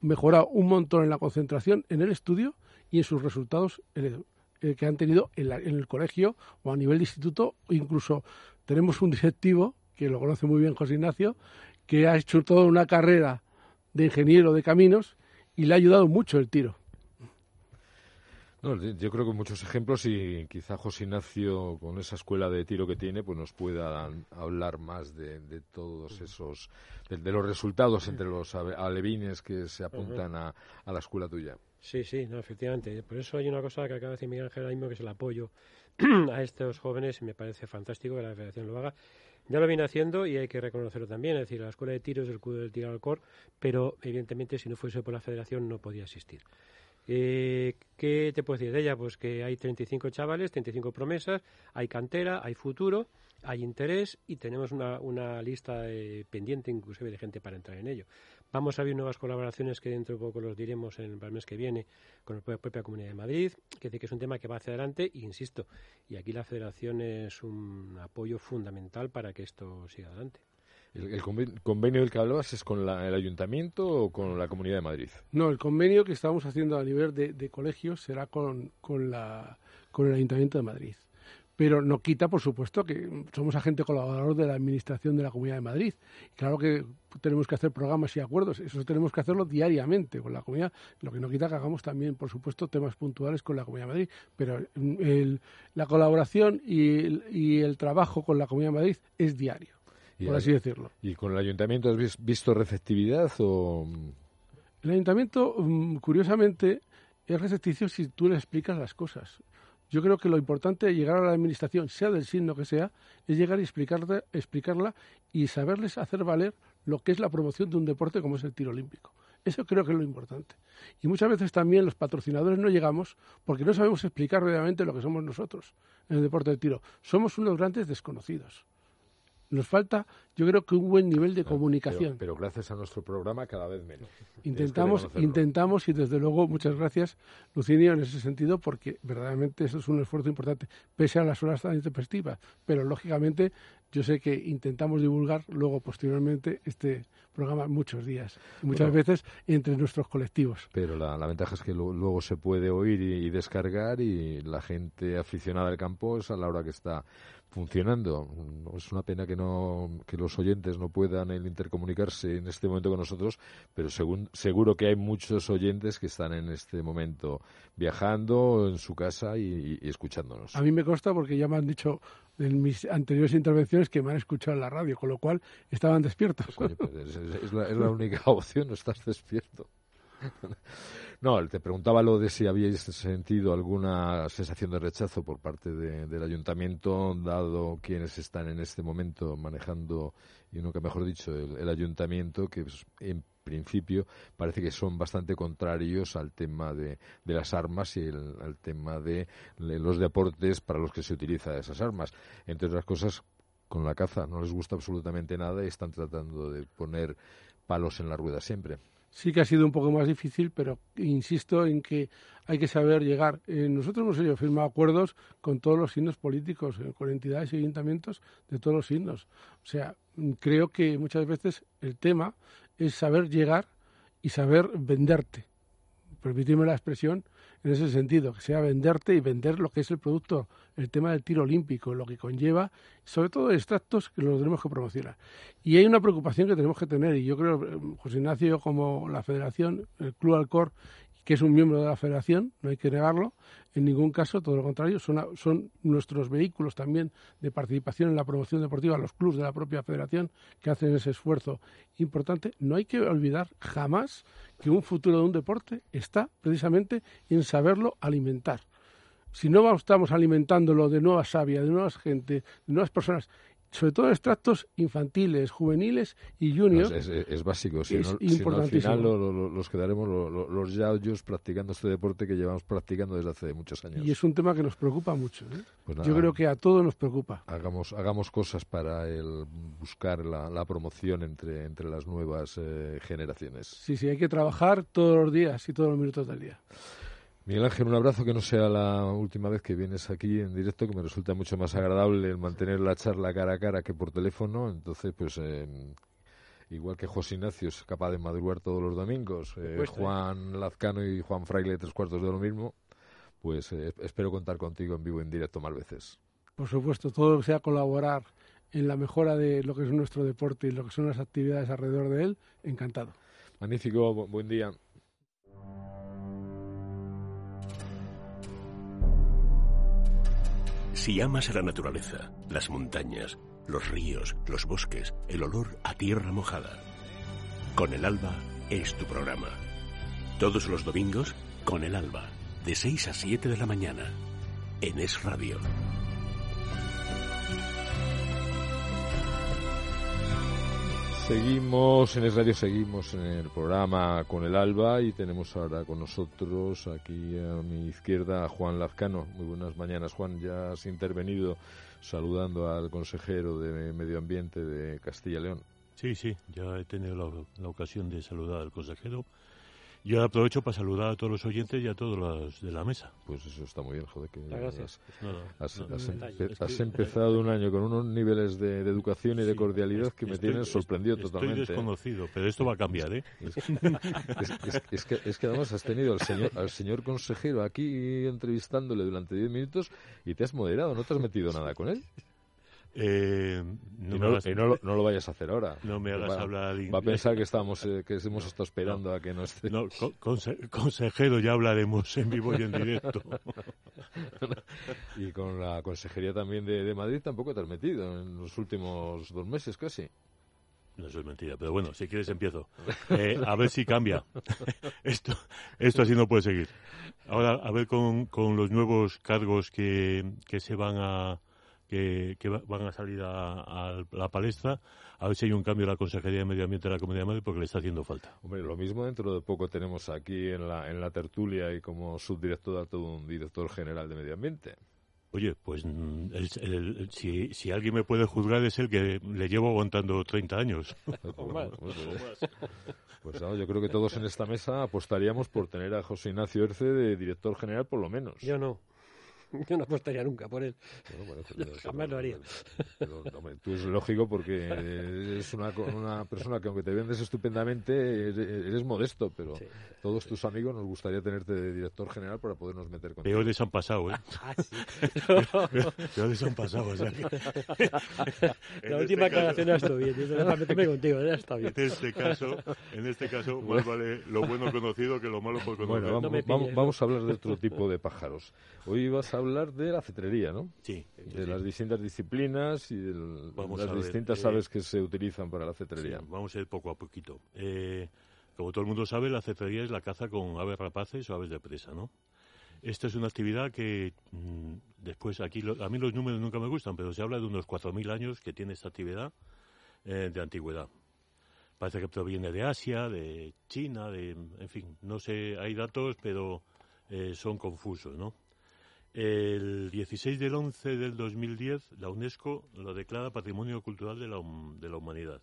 Mejorado un montón en la concentración en el estudio y en sus resultados eh, que han tenido en, la- en el colegio o a nivel de instituto. Incluso tenemos un directivo, que lo conoce muy bien José Ignacio, que ha hecho toda una carrera de ingeniero de caminos y le ha ayudado mucho el tiro. No, yo creo que muchos ejemplos y quizá José Ignacio, con esa escuela de tiro que tiene, pues nos pueda hablar más de, de todos esos, de, de los resultados entre los alevines que se apuntan a, a la escuela tuya. Sí, sí, no, efectivamente. Por eso hay una cosa que acaba de decir Miguel Ángel ahora mismo, que es el apoyo [clears throat] a estos jóvenes y me parece fantástico que la Federación lo haga. Ya lo viene haciendo y hay que reconocerlo también. Es decir, la escuela de tiro es el club del tiro al cor, pero evidentemente si no fuese por la Federación no podía existir. Eh, ¿Qué te puedo decir de ella? Pues que hay 35 chavales, 35 promesas, hay cantera, hay futuro, hay interés y tenemos una, lista eh, pendiente inclusive de gente para entrar en ello. Vamos a abrir nuevas colaboraciones que dentro de poco los diremos en el mes que viene con la propia Comunidad de Madrid, que, dice que es un tema que va hacia adelante insisto, y aquí la Federación es un apoyo fundamental para que esto siga adelante. ¿El, el conven- convenio del que hablabas es con la- el ayuntamiento o con la Comunidad de Madrid? No, el convenio que estamos haciendo a nivel de, colegios será con, con, la, con el Ayuntamiento de Madrid. Pero no quita, por supuesto, que somos agente colaborador de la Administración de la Comunidad de Madrid. Claro que tenemos que hacer programas y acuerdos, eso tenemos que hacerlo diariamente con la comunidad, lo que no quita que hagamos también, por supuesto, temas puntuales con la Comunidad de Madrid. Pero el- la colaboración y el, y el trabajo con la Comunidad de Madrid es diario, Y por así decirlo. ¿Y con el ayuntamiento has vis- visto receptividad o...? El ayuntamiento, mm, curiosamente, es recepticio si tú le explicas las cosas. Yo creo que lo importante de llegar a la administración, sea del signo que sea, es llegar y explicarla, explicarla y saberles hacer valer lo que es la promoción de un deporte como es el tiro olímpico. Eso creo que es lo importante. Y muchas veces también los patrocinadores no llegamos porque no sabemos explicar realmente lo que somos nosotros en el deporte del tiro. Somos unos grandes desconocidos. Nos falta, yo creo que un buen nivel de comunicación. Pero, gracias a nuestro programa cada vez menos. Intentamos, intentamos y desde luego muchas gracias, Lucinio, en ese sentido, porque verdaderamente eso es un esfuerzo importante, pese a las horas tan intempestivas. Pero lógicamente yo sé que intentamos divulgar luego posteriormente este programa muchos días, muchas veces entre nuestros colectivos. Pero la, ventaja es que luego se puede oír y, descargar y la gente aficionada al campo es a la hora que está funcionando. Es una pena que no que los oyentes no puedan intercomunicarse en este momento con nosotros, pero según, seguro que hay muchos oyentes que están en este momento viajando en su casa y, escuchándonos. A mí me consta porque ya me han dicho en mis anteriores intervenciones que me han escuchado en la radio, con lo cual estaban despiertos. Pues es, la, es la única [laughs] opción, no estás despierto. [laughs] No, te preguntaba lo de si habíais sentido alguna sensación de rechazo por parte del ayuntamiento, dado quienes están en este momento manejando, y nunca mejor dicho, el, ayuntamiento, que pues, en principio parece que son bastante contrarios al tema de, las armas y el, al tema de los deportes para los que se utilizan esas armas. Entre otras cosas, con la caza no les gusta absolutamente nada y están tratando de poner palos en la rueda siempre sí que ha sido un poco más difícil, pero insisto en que hay que saber llegar. Eh, nosotros hemos hecho, firmado acuerdos con todos los signos políticos, eh, con entidades y ayuntamientos de todos los signos. O sea, creo que muchas veces el tema es saber llegar y saber venderte. Permitidme la expresión, en ese sentido, que sea venderte y vender lo que es el producto, el tema del tiro olímpico, lo que conlleva, sobre todo extractos que los tenemos que promocionar. Y hay una preocupación que tenemos que tener, y yo creo, eh, José Ignacio, como la Federación, el Club Alcor que es un miembro de la federación, no hay que negarlo, en ningún caso, todo lo contrario, son, son nuestros vehículos también de participación en la promoción deportiva, los clubes de la propia federación que hacen ese esfuerzo importante. No hay que olvidar jamás que un futuro de un deporte está precisamente en saberlo alimentar. Si no estamos alimentándolo de nueva savia, de nuevas gente, de nuevas personas, sobre todo extractos infantiles, juveniles y juniors. es, básico, si, no, al final los quedaremos los yauyos practicando este deporte que llevamos practicando desde hace muchos años. Y es un tema que nos preocupa mucho. ¿eh? Pues Yo creo que a todos nos preocupa. Hagamos, hagamos cosas para el buscar la, promoción entre, entre las nuevas eh, generaciones. Sí, sí, hay que trabajar todos los días y todos los minutos del día. Miguel Ángel, un abrazo que no sea la última vez que vienes aquí en directo, que me resulta mucho más agradable el mantener la charla cara a cara que por teléfono. Entonces, pues em, igual que José Ignacio es capaz de madrugar todos los domingos, eh, Juan Lazcano y Juan Fraile tres cuartos de lo mismo, pues eh, espero contar contigo en vivo en directo más veces. Por supuesto, todo lo que sea colaborar en la mejora de lo que es nuestro deporte y lo que son las actividades alrededor de él, encantado. Magnífico, buen día. Si amas a la naturaleza, las montañas, los ríos, los bosques, el olor a tierra mojada, Con el Alba es tu programa. Todos los domingos, Con el Alba, de 6 a 7 de la mañana, en Es Radio. Seguimos en el radio, seguimos en el programa con el Alba y tenemos ahora con nosotros aquí a mi izquierda a Juan Lazcano. Muy buenas mañanas, Juan. Ya has intervenido saludando al consejero de Medio Ambiente de Castilla y León. Sí, sí, ya he tenido la ocasión de saludar al consejero yo aprovecho para saludar a todos los oyentes y a todos los de la mesa. Pues eso está muy bien, joder. Que Gracias. Has, empezado un año con unos niveles de, educación y de cordialidad que me tienen sorprendido totalmente. Estoy ¿eh? desconocido, pero esto va a cambiar, ¿eh? Es, que, es que además has tenido al señor, al señor consejero aquí entrevistándole durante 10 minutos y te has moderado, no te has metido nada con él. Eh, no, no, lo, vayas a hacer ahora. No me hagas hablar Va a pensar que estamos eh, que hemos estado esperando a que no esté. No, consejero, ya hablaremos en vivo y en directo. [laughs] y con la consejería también de, Madrid tampoco te has metido en los últimos dos meses casi. No, eso es mentira, pero bueno, si quieres empiezo. Eh, a ver si cambia. [laughs] esto, esto así no puede seguir. Ahora, a ver con, con los nuevos cargos que, que se van a que, que va- van a salir a, a la palestra, a ver si hay un cambio en la Consejería de Medio Ambiente de la Comunidad de Madrid porque le está haciendo falta. Hombre, lo mismo dentro de poco tenemos aquí en la, en la tertulia y como subdirector de todo un director general de Medio Ambiente. Oye, pues mm, el- el- el- si, si alguien me puede juzgar es el que le llevo aguantando 30 años. [laughs] [laughs] Pues, pues, no, yo creo que todos en esta mesa apostaríamos por tener a José Ignacio Erce de director general por lo menos. Yo no. [laughs] Yo no apostaría nunca por él. Bueno, bueno, [laughs] pero- Jamás lo haría. Pero, hombre, tú es lógico porque eres una, una persona que aunque te vendes estupendamente, eres, eres modesto, pero todos tus amigos nos gustaría tenerte de director general para podernos meter con Peores han pasado, ¿eh? [laughs] Ah, sí. Peores han pasado, o sea que- La este última caso- aclaración ya está bien. Yo meterme contigo, ya está bien. En este caso, en este caso más vale lo bueno conocido que lo malo por conocer. Bueno, vamos, vamos- vamos a hablar de otro tipo de pájaros. Hoy vas a hablar de la cetrería, ¿no? Sí. De las distintas disciplinas y de Vamos las ver, distintas eh, aves que se utilizan para la cetrería. Sí, vamos a ir poco a poquito. Eh, como todo el mundo sabe, la cetrería es la caza con aves rapaces o aves de presa, ¿no? Esta es una actividad que mm, después aquí, lo- a mí los números nunca me gustan, pero se habla de unos 4.000 años que tiene esta actividad eh, de antigüedad. Parece que proviene de Asia, de China, de, en fin, no sé, hay datos, pero eh, son confusos, ¿no? El 16 del 11 del 2010, la UNESCO lo declara Patrimonio Cultural de la, de la Humanidad.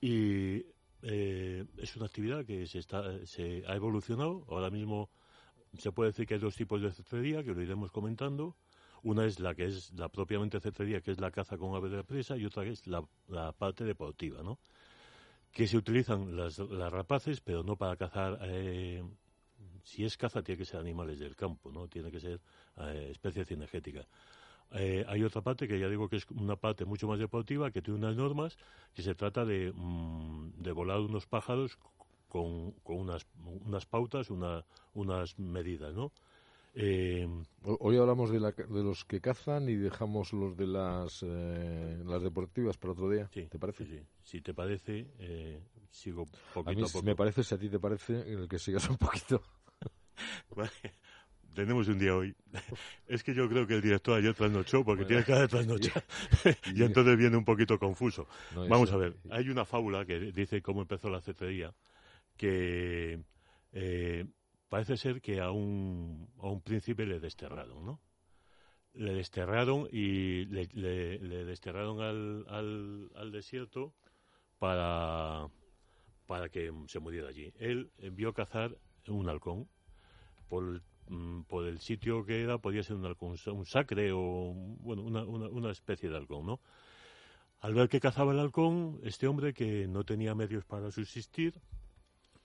Y eh, es una actividad que se, está, se ha evolucionado. Ahora mismo se puede decir que hay dos tipos de cetrería, que lo iremos comentando. Una es la que es la propiamente cetrería, que es la caza con aves de presa, y otra que es la, la parte deportiva, ¿no? Que se utilizan las, las rapaces, pero no para cazar. eh, si es caza, tiene que ser animales del campo, ¿no? Tiene que ser eh, especie cinegética. Eh, hay otra parte que ya digo que es una parte mucho más deportiva, que tiene unas normas, que se trata de, mm, de volar unos pájaros con, con unas, unas pautas, una, unas medidas, ¿no? Eh, Ho- Hoy hablamos de, la de los que cazan y dejamos los de las, eh, las deportivas para otro día. ¿Te parece? sí, si te parece, eh, sigo A poquito mí a poco. me parece, si a ti te parece, el que sigas un poquito. [laughs] Vale. Tenemos un día hoy. [laughs] Es que yo creo que el director ayer trasnochó porque tiene cara de trasnochar. [laughs] y entonces viene un poquito confuso. No, Vamos eso- a ver. Hay una fábula que dice cómo empezó la cetrería que eh, parece ser que a un, a un príncipe le desterraron, ¿no? Le desterraron y le, le- le desterraron al, al, al desierto para, para que se muriera allí. Él envió cazar un halcón por, el- mm, por el sitio que era, podía ser un halcón, un sacre o bueno, una, una, una especie de halcón, ¿no? Al ver que cazaba el halcón, este hombre que no tenía medios para subsistir,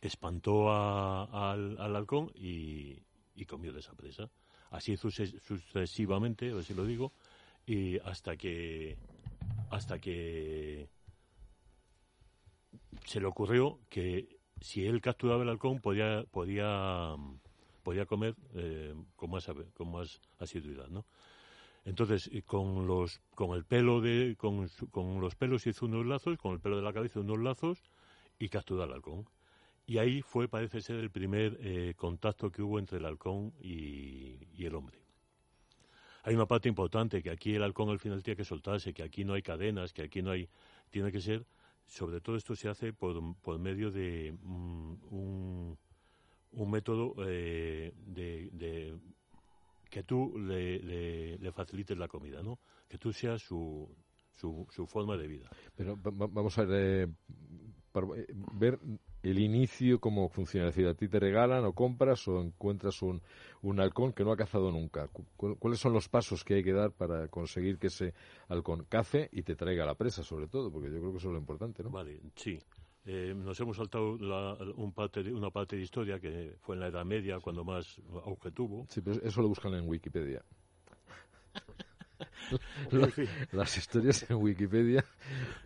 espantó a- al, al halcón y, y comió de esa presa. Así suce- sucesivamente, a ver si lo digo, y hasta que hasta que se le ocurrió que si él capturaba el halcón podía podía podía comer eh, más con más asiduidad. Entonces, y con los con el pelo de con, con los pelos hizo unos lazos, con el pelo de la cabeza unos lazos y capturó al halcón. Y ahí fue, parece ser, el primer eh, contacto que hubo entre el halcón y, y el hombre. Hay una parte importante, que aquí el halcón al final tiene que soltarse, que aquí no hay cadenas, que aquí no hay... Tiene que ser... Sobre todo esto se hace por, por medio de mm, un, un método eh, de, que tú le, le- facilites la comida, ¿no? Que tú seas su, su, su forma de vida. Pero va- va- vamos a ver, eh, el inicio, cómo funciona. Es decir, a ti te regalan o compras o encuentras un, un halcón que no ha cazado nunca. Cu- cu- ¿Cuáles son los pasos que hay que dar para conseguir que ese halcón cace y te traiga la presa, sobre todo? Porque yo creo que eso es lo importante, ¿no? Vale, sí. Eh, nos hemos saltado la- un parte de- una parte de historia que fue en la Edad Media cuando más auge tuvo. Sí, pero eso lo buscan en Wikipedia. [laughs] [laughs] Las historias en Wikipedia,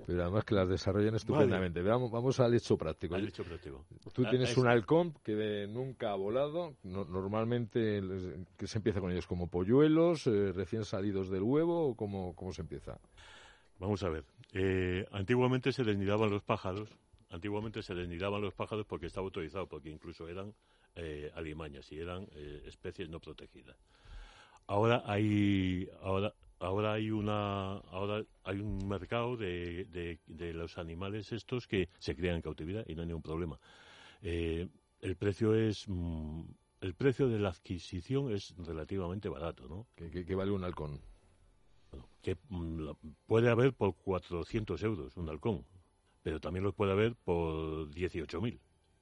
pero además que las desarrollan estupendamente. Vamos, vamos al hecho práctico. Al hecho práctico. Tú Ah, tienes es- un halcón que nunca ha volado. No- normalmente que se empieza con ellos como polluelos, eh, recién salidos del huevo, o cómo, cómo se empieza. Vamos a ver. Eh, antiguamente se desnidaban los pájaros. Antiguamente se desnidaban los pájaros porque estaba autorizado, porque incluso eran eh, alimañas y eran eh, especies no protegidas. Ahora hay, ahora, ahora hay una, ahora hay un mercado de, de, los animales estos que se crían en cautividad y no hay ningún problema. Eh, el precio es mm, el precio de la adquisición es relativamente barato, ¿no? ¿Qué, vale un halcón? que mm, puede haber por 400 euros un halcón, pero también los puede haber por 18.000.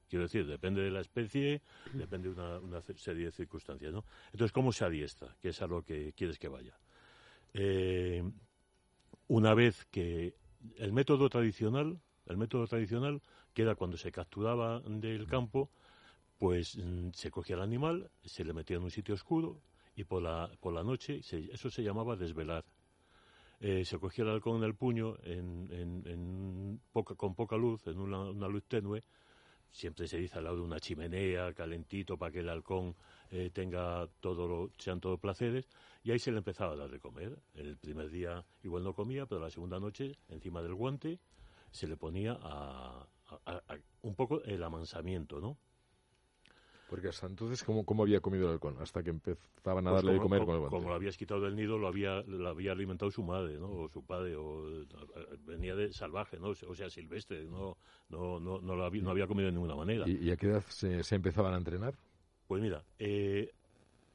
Quiero decir, depende de la especie, depende de una, serie de circunstancias, ¿no? Entonces, ¿cómo se adiestra? Que es a lo que quieres que vaya. Eh, una vez que el método tradicional, el método tradicional, que era cuando se capturaba del campo, pues mm, se cogía el animal, se le metía en un sitio oscuro y por la, por la noche, eso se llamaba desvelar. Eh, se cogía el halcón en el puño en, poca, con poca luz, en una luz tenue, siempre se dice al lado de una chimenea, calentito, para que el halcón eh, tenga todo lo, sean todos placeres, y ahí se le empezaba a dar de comer. El primer día igual no comía, pero la segunda noche, encima del guante, se le ponía a, un poco el amansamiento, ¿no? Porque hasta entonces, ¿cómo, ¿cómo, había comido el halcón? Hasta que empezaban a pues darle de comer con el guante. Como lo habías quitado del nido, lo había, lo había alimentado su madre, ¿no? O su padre, o venía de salvaje, ¿no? O sea, silvestre, no, no, no, no, lo había, no había comido de ninguna manera. ¿Y, a qué edad se, se, empezaban a entrenar? Pues mira, eh,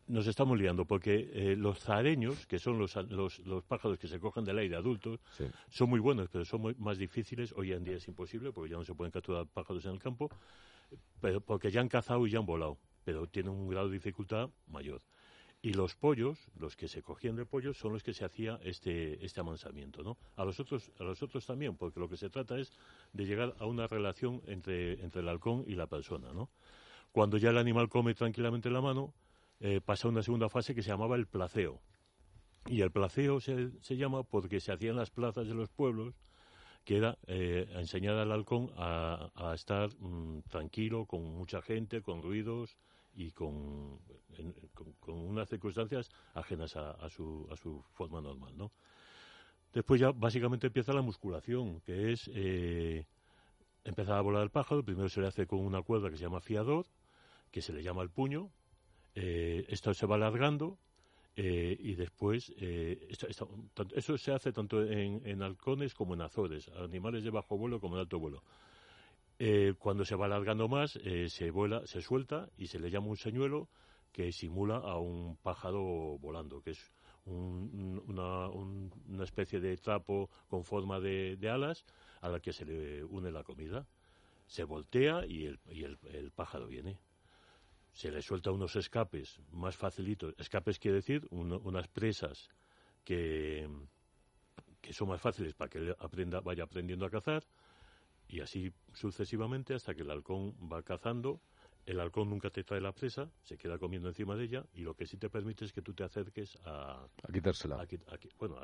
nos estamos liando porque eh, los zareños, que son los, los, los, pájaros que se cogen del aire adultos, son muy buenos, pero son muy, más difíciles. Hoy en día es imposible porque ya no se pueden capturar pájaros en el campo pero porque ya han cazado y ya han volado, pero tienen un grado de dificultad mayor. Y los pollos, los que se cogían de pollos, son los que se hacía este, este amansamiento, ¿no? A los, otros, a los otros también, porque lo que se trata es de llegar a una relación entre, entre el halcón y la persona, ¿no? Cuando ya el animal come tranquilamente la mano, eh, pasa una segunda fase que se llamaba el placeo. Y el placeo se, se llama porque se hacía en las plazas de los pueblos, que era eh, enseñar al halcón a, estar mm, tranquilo con mucha gente, con ruidos y con, con, unas circunstancias ajenas a, su, a su forma normal, ¿no? Después ya básicamente empieza la musculación, que es eh, empezar a volar el pájaro. Primero se le hace con una cuerda que se llama fiador, que se le llama el puño. Eh, esto se va alargando eh, y después, eh, eso se hace tanto en, halcones como en azores, animales de bajo vuelo como de alto vuelo. Eh, cuando se va alargando más, se, vuela, se suelta y se le llama un señuelo que simula a un pájaro volando, que es una, una, especie de trapo con forma de, alas a la que se le une la comida. Se voltea y el, y el pájaro viene se le suelta unos escapes más facilitos. Escapes quiere decir unas presas que, que son más fáciles para que él aprenda, vaya aprendiendo a cazar y así sucesivamente hasta que el halcón va cazando. El halcón nunca te trae la presa, se queda comiendo encima de ella y lo que sí te permite es que tú te acerques a... A quitársela. bueno,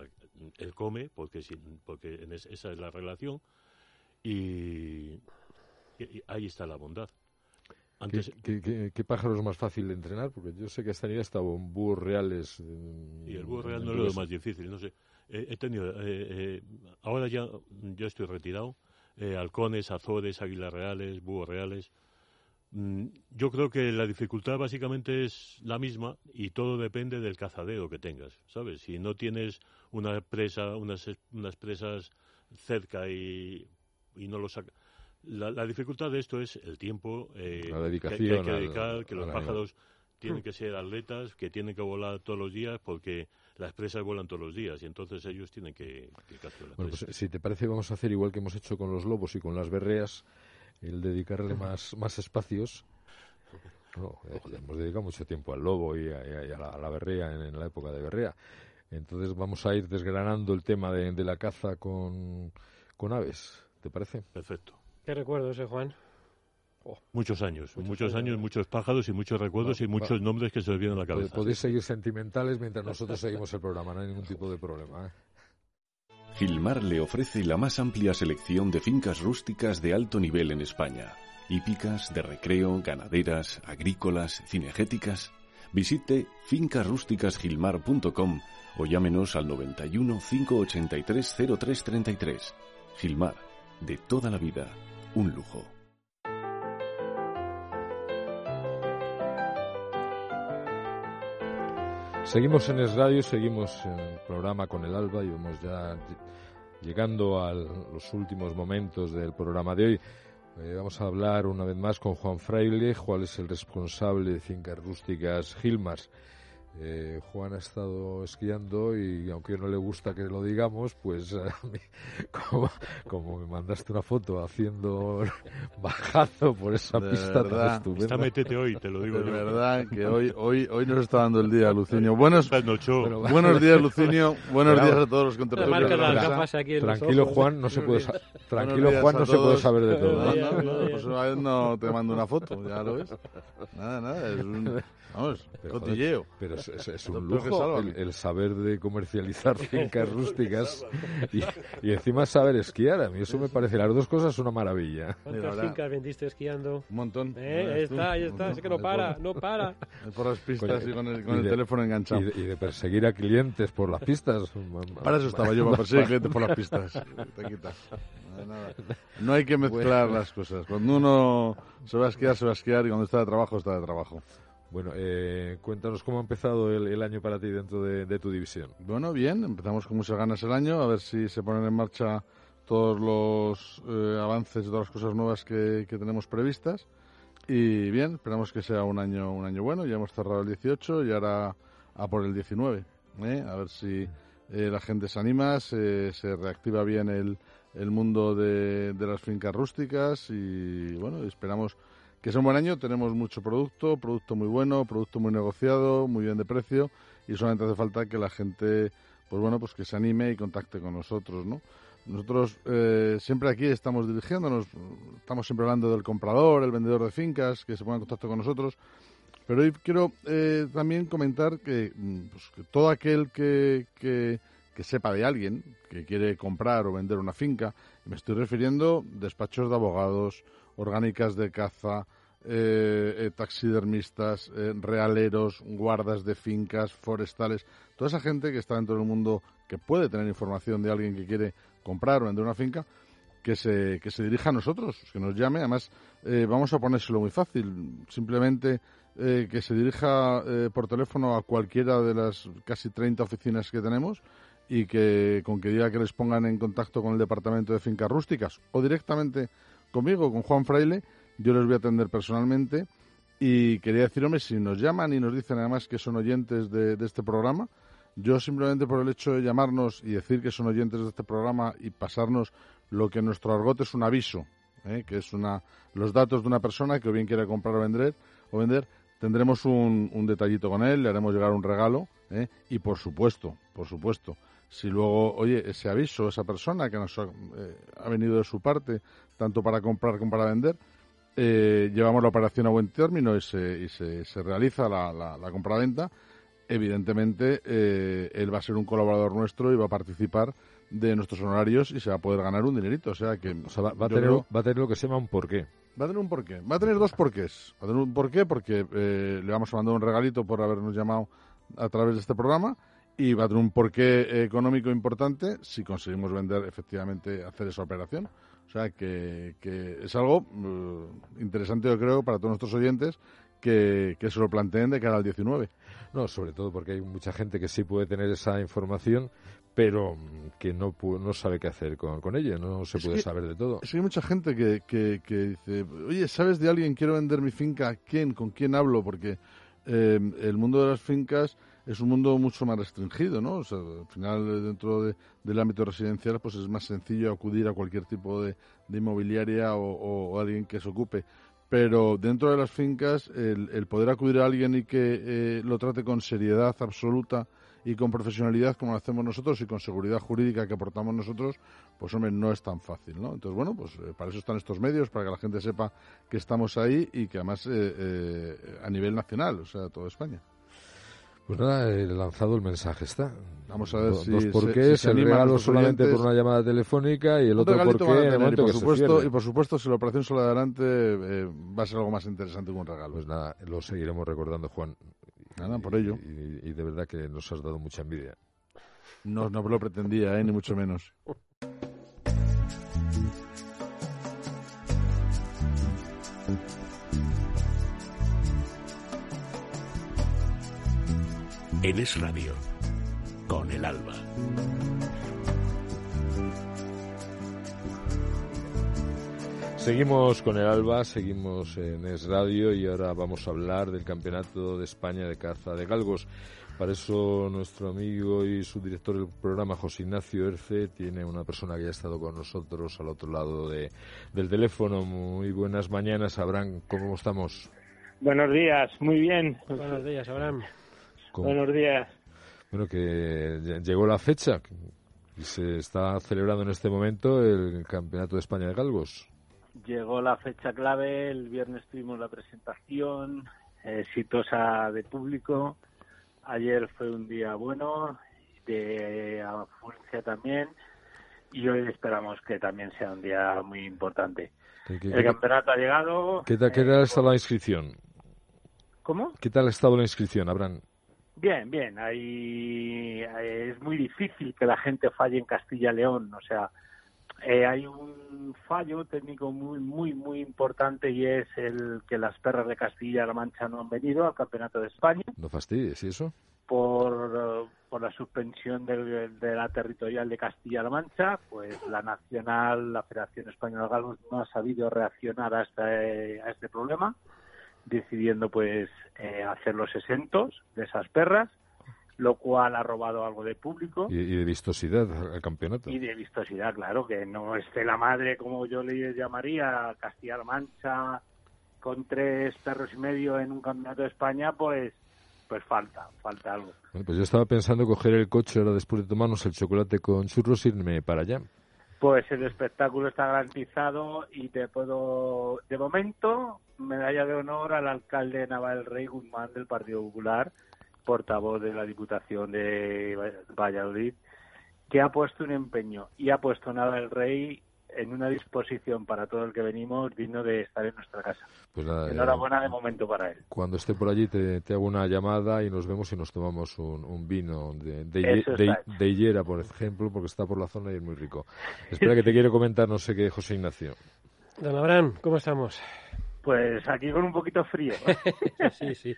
él come porque, porque esa es la relación y ahí está la bondad. ¿Qué, pájaro es más fácil de entrenar? Porque yo sé que esta niña estado en búhos reales. y el búho real no es lo más difícil, no sé. he tenido, eh, eh, ahora ya yo estoy retirado, eh, halcones, azores, águilas reales, búhos reales. Mm, yo creo que la dificultad básicamente es la misma y todo depende del cazadero que tengas, ¿sabes? Si no tienes una presa, unas, unas presas cerca y, y no lo sacas la, dificultad de esto es el tiempo eh, la dedicación que, hay que dedicar, que los pájaros tienen que ser atletas, que tienen que volar todos los días porque las presas vuelan todos los días y entonces ellos tienen que, capturar Bueno, pues si te parece vamos a hacer igual que hemos hecho con los lobos y con las berreas, el dedicarle [laughs] más, más espacios. No, eh, hemos dedicado mucho tiempo al lobo y a, la, berrea en, la época de berrea. Entonces vamos a ir desgranando el tema de, de la caza con, con aves. ¿Te parece? Perfecto. ¿Qué recuerdos, eh, Juan? Oh, muchos años, muchos, años, muchos pájaros y muchos recuerdos y muchos nombres que se os vienen a la cabeza. Podéis seguir sentimentales mientras nosotros seguimos el programa, no hay ningún tipo de problema. ¿eh? Gilmar le ofrece la más amplia selección de fincas rústicas de alto nivel en España. Hípicas, de recreo, ganaderas, agrícolas, cinegéticas Visite fincasrústicasgilmar.com o llámenos al 91 583 0333. Gilmar, de toda la vida, un lujo. Seguimos en Es Radio, seguimos en el programa con el Alba y vamos ya llegando a los últimos momentos del programa de hoy. Eh, vamos a hablar una vez más con Juan Fraile, Juan es el responsable de Fincas Rústicas Gilmars. Eh, Juan ha estado esquiando y aunque no le gusta que lo digamos, pues [laughs] como, me mandaste una foto haciendo [laughs] bajado por esa pista tan estupenda. Está metete hoy, te lo digo de verdad que hoy, hoy, hoy nos está dando el día, Lucinio. Buenos, buenos días, Lucinio. Buenos días a todos los contertulios. Tranquilo, Juan, no se puede, tranquilo, Juan, no se puede saber de todo. No, no, no, pues una vez no te mando una foto, ya lo ves. Nada, nada, es un... Vamos, cotilleo. pero es, [laughs] un lujo el, saber de comercializar [laughs] fincas rústicas y, encima saber esquiar. A mí eso me parece, las dos cosas una maravilla. ¿Cuántas fincas vendiste esquiando? Un montón. Eh, ahí está, ahí está, es que no para, no para. Por las pistas y con el, con el teléfono enganchado. Y de, perseguir a clientes por las pistas. [laughs] Para eso estaba yo, para perseguir clientes por las pistas. Te quitas. No hay que mezclar las cosas. Cuando uno se va a esquiar, se va a esquiar y cuando está de trabajo, está de trabajo. Bueno, eh, cuéntanos cómo ha empezado el, año para ti dentro de, tu división. Bueno, bien, empezamos con muchas ganas el año, a ver si se ponen en marcha todos los eh, avances y todas las cosas nuevas que, tenemos previstas. Y bien, esperamos que sea un año, un año bueno. Ya hemos cerrado el 18 y ahora a por el 19. ¿eh? A ver si la gente se anima, se, reactiva bien el, el mundo de las fincas rústicas y bueno, esperamos que es un buen año, tenemos mucho producto, producto muy bueno, producto muy negociado, muy bien de precio y solamente hace falta que la gente, pues bueno, pues que se anime y contacte con nosotros, ¿no? Nosotros eh, siempre aquí estamos dirigiéndonos, estamos siempre hablando del comprador, el vendedor de fincas, que se ponga en contacto con nosotros, pero hoy quiero eh, también comentar que, mm, pues, que todo aquel que, que, que sepa de alguien que quiere comprar o vender una finca, me estoy refiriendo despachos de abogados, orgánicas de caza, eh, eh, taxidermistas, eh, realeros, guardas de fincas, forestales, toda esa gente que está dentro del mundo que puede tener información de alguien que quiere comprar o vender una finca, que se, que se dirija a nosotros, que nos llame. Además, vamos a ponérselo muy fácil. Simplemente que se dirija por teléfono a cualquiera de las casi 30 oficinas que tenemos y que con que diga que les pongan en contacto con el departamento de fincas rústicas o directamente conmigo, con Juan Fraile. Yo les voy a atender personalmente. Y quería decir, si nos llaman y nos dicen además que son oyentes de, este programa, yo simplemente por el hecho de llamarnos y decir que son oyentes de este programa y pasarnos lo que en nuestro argot es un aviso, ¿eh? que es una, los datos de una persona que o bien quiere comprar o vender, o vender tendremos un, un detallito con él, le haremos llegar un regalo ¿eh? y por supuesto, por supuesto, si luego, oye, ese aviso, esa persona que nos ha, eh, venido de su parte, tanto para comprar como para vender, eh, llevamos la operación a buen término y se, y se, se realiza la, la, la compra-venta, evidentemente eh, él va a ser un colaborador nuestro y va a participar de nuestros honorarios y se va a poder ganar un dinerito. O sea que va, a tener, va a tener lo que se llama un porqué. Va a tener un porqué. Va a tener dos porqués. Va a tener un porqué porque le vamos a mandar un regalito por habernos llamado a través de este programa y va a tener un porqué económico importante si conseguimos vender efectivamente hacer esa operación. O sea que, que es algo uh, interesante, yo creo, para todos nuestros oyentes que, que, se lo planteen de cara al 19. No, sobre todo porque hay mucha gente que sí puede tener esa información, pero que no, no sabe qué hacer con, con ella, no se puede saber de todo. Es que hay mucha gente que, que, que, dice, oye, ¿sabes de alguien? Quiero vender mi finca. ¿Quién? ¿Con quién hablo? Porque eh, el mundo de las fincas es un mundo mucho más restringido, ¿no? O sea, al final, dentro del ámbito residencial, pues es más sencillo acudir a cualquier tipo de, inmobiliaria o, alguien que se ocupe. Pero dentro de las fincas, el, poder acudir a alguien y que eh, lo trate con seriedad absoluta y con profesionalidad como lo hacemos nosotros y con seguridad jurídica que aportamos nosotros, pues hombre, no es tan fácil, ¿no? Entonces, bueno, pues eh, para eso están estos medios, para que la gente sepa que estamos ahí y que además eh, a nivel nacional, o sea, toda España. Pues nada, he lanzado el mensaje, está. Vamos a ver si dos por qué, el regalo solamente por una llamada telefónica y el otro por qué y por supuesto y por supuesto si la operación sale adelante eh, va a ser algo más interesante que un regalo. Pues nada, lo seguiremos recordando, Juan. Nada, por ello. Y, y de verdad que nos has dado mucha envidia. No, no lo pretendía, ¿eh? ni mucho menos. [laughs] En Es Radio, con el alba. Seguimos con el Alba, seguimos en Es Radio y ahora vamos a hablar del Campeonato de España de Caza de Galgos. Para eso nuestro amigo y su director del programa, José Ignacio Erce, tiene una persona que ya ha estado con nosotros al otro lado de, del teléfono. Muy buenas mañanas, Abraham, ¿cómo estamos? Buenos días, muy bien. Buenos días, Abraham. Buenos días. Bueno, que llegó la fecha y se está celebrando en este momento el Campeonato de España de Galgos. Llegó la fecha clave, el viernes tuvimos la presentación exitosa de público. Ayer fue un día bueno, de afluencia también, y hoy esperamos que también sea un día muy importante. ¿Qué, qué- El campeonato ha llegado. qué tal, qué tal ha estado la inscripción? ¿Cómo? ¿Qué tal ha estado la inscripción, Abraham? Bien, bien. Hay, es muy difícil que la gente falle en Castilla y León. O sea, eh, hay un fallo técnico muy, muy, muy importante y es el que las perras de Castilla-La Mancha no han venido al Campeonato de España No fastidies, ¿y eso? por, eh, por la suspensión de la territorial de Castilla-La Mancha. Pues la Nacional, la Federación Española de Galgos no ha sabido reaccionar a este, a este problema decidiendo pues eh, hacerlos exentos de esas perras, lo cual ha robado algo de público Y, y de vistosidad al campeonato. y de vistosidad, claro, que no esté la madre, como yo le llamaría, Castilla-La Mancha, con tres perros y medio en un campeonato de España, pues pues falta, falta algo. Bueno, pues yo estaba pensando coger el coche ahora después de tomarnos el chocolate con churros e irme para allá. Pues el espectáculo está garantizado y te puedo, de momento, medalla de honor al alcalde Naval Rey Guzmán del Partido Popular, portavoz de la Diputación de Valladolid, que ha puesto un empeño y ha puesto a Naval Rey en una disposición para todo el que venimos digno de estar en nuestra casa. Pues nada, eh, Enhorabuena de momento para él. cuando esté por allí te, te hago una llamada y nos vemos y nos tomamos un, un vino de, de, de- de Hillera, por ejemplo, porque está por la zona y es muy rico. Espera que te quiero comentar no sé qué, José Ignacio. Don Abraham, ¿cómo estamos? Pues aquí con un poquito frío. [laughs] sí, sí.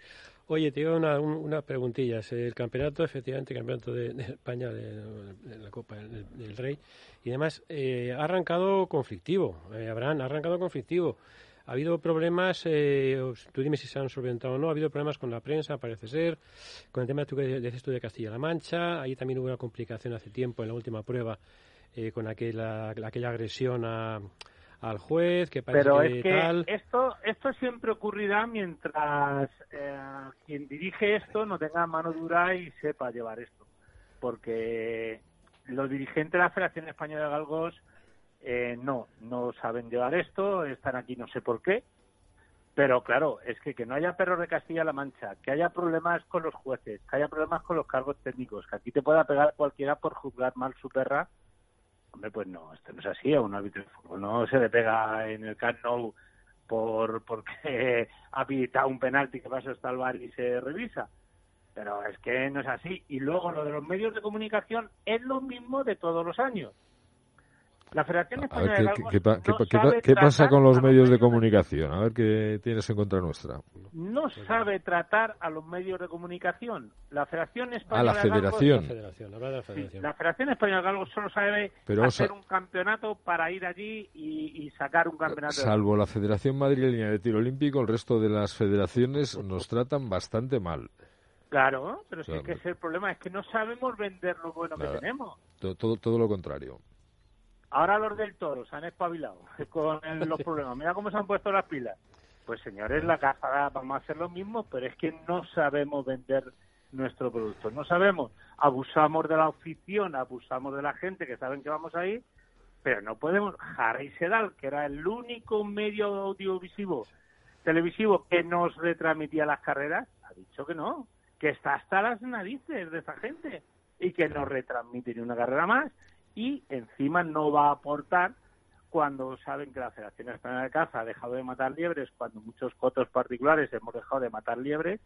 Oye, te digo una, un- unas preguntillas. El campeonato, efectivamente, campeonato de, España, de, la Copa del, Rey, y demás, eh, ha arrancado conflictivo. Eh, Abraham, ha arrancado conflictivo. Ha habido problemas, eh, tú dime si se han solventado o no, ha habido problemas con la prensa, parece ser, con el tema que dices tú de Castilla-La Mancha, ahí también hubo una complicación hace tiempo en la última prueba eh, con aquella, aquella agresión a, al juez, que parece Pero que, es que tal... esto esto siempre ocurrirá mientras eh, quien dirige esto no tenga mano dura y sepa llevar esto. Porque los dirigentes de la Federación Española de Galgos eh, no, no saben llevar esto, están aquí no sé por qué. Pero claro, es que que no haya perros de Castilla-La Mancha, que haya problemas con los jueces, que haya problemas con los cargos técnicos, que aquí te pueda pegar cualquiera por juzgar mal su perra, Hombre, pues no, esto no es así. A un árbitro de fútbol no se le pega en el Camp Nou por porque [laughs] ha pitado un penalti que pasa hasta el bar y se revisa. Pero es que no es así. Y luego lo de los medios de comunicación es lo mismo de todos los años. La Federación A Española ver, de ¿qué, Galgos qué pa- qué no qué qué pasa tratar con los a medios de comunicación? A ver qué tienes en contra nuestra. no sabe tratar a los medios de comunicación. La Federación Española la de Galgos- federación. La federación, de la Sí, federación. la Federación Española de Galgos solo sabe Pero, hacer un campeonato para ir allí y, y sacar un campeonato. de- Salvo la Federación Madrileña de Tiro Olímpico, el resto de las federaciones nos tratan bastante mal. Claro, pero sí Claro. que ese es el problema, es que no sabemos vender lo bueno Nada. que tenemos. Todo, todo, todo lo contrario. Ahora los del toro se han espabilado [laughs] con el- los problemas. Mira cómo se han puesto las pilas. Pues señores, la casa vamos a hacer lo mismo, pero es que no sabemos vender nuestro producto. No sabemos. Abusamos de la afición, abusamos de la gente que saben que vamos ahí, pero no podemos. Harry Sedal, que era el único medio audiovisivo televisivo que nos retransmitía las carreras, ha dicho que no, que está hasta las narices de esa gente y que no retransmite ni una carrera más y encima no va a aportar cuando saben que la Federación Española de Caza ha dejado de matar liebres, cuando muchos cotos particulares hemos dejado de matar liebres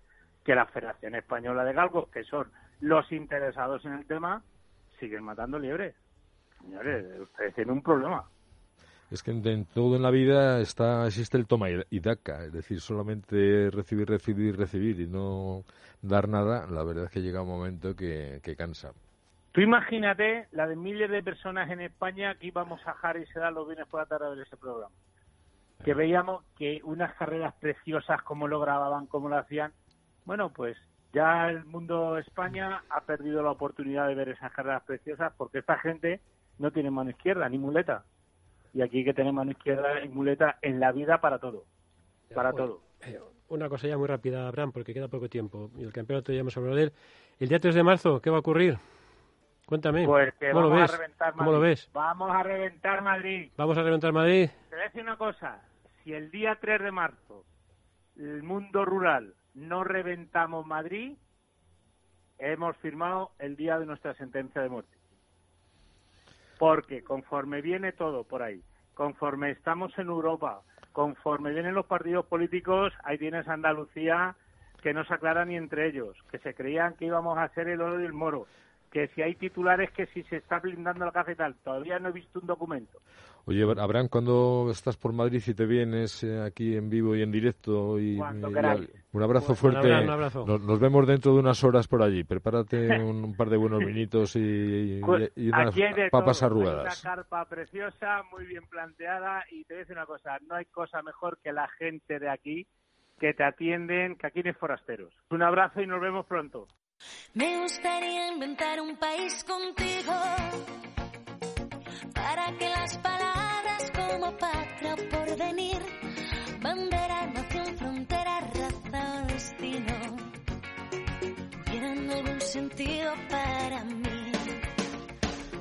que la Federación Española de Galgos, que son los interesados en el tema, siguen matando liebres. Señores, ustedes tienen un problema. Es que en, todo en la vida está existe el toma y daca, es decir, solamente recibir, recibir, recibir y no dar nada, la verdad es que llega un momento que, que cansa. Tú imagínate la de miles de personas en España que íbamos a Jari y se dan los bienes por la tarde a ver ese programa. Que veíamos que unas carreras preciosas, como lo grababan, como lo hacían. Bueno, pues ya el mundo España ha perdido la oportunidad de ver esas carreras preciosas porque esta gente no tiene mano izquierda ni muleta. Y aquí hay que tener mano izquierda y muleta en la vida para todo. Para todo. Eh, una cosa ya muy rápida, Abraham, porque queda poco tiempo. Y el campeonato ya hemos hablado de él. El día 3 de marzo, ¿qué va a ocurrir? Cuéntame. Pues que ¿Cómo vamos lo ves? a reventar Madrid. ¿Cómo lo ves? Vamos a reventar Madrid. ¿Vamos a reventar Madrid? Te voy a decir una cosa. Si el día 3 de marzo el mundo rural no reventamos Madrid, hemos firmado el día de nuestra sentencia de muerte. Porque conforme viene todo por ahí, conforme estamos en Europa, conforme vienen los partidos políticos, ahí tienes Andalucía que no se aclara ni entre ellos, que se creían que íbamos a ser el oro y el moro, que si hay titulares que si se está blindando la casa y tal, todavía no he visto un documento. Oye, Abraham, cuando estás por Madrid y te vienes eh, aquí en vivo y en directo? Y, un abrazo Pues, fuerte. un abrazo, un abrazo. Nos, nos vemos dentro de unas horas por allí. Prepárate un, un par de buenos [laughs] vinitos y, y- Pues, y unas papas todo. Hay arrugadas. Una carpa preciosa, muy bien planteada y te voy a decir una cosa, no hay cosa mejor que la gente de aquí que te atienden, que aquí no hay forasteros. Un abrazo y nos vemos pronto. Me gustaría inventar un país contigo para que las palabras como patria o porvenir, bandera, nación, frontera, raza o destino tuvieran algún sentido para mí.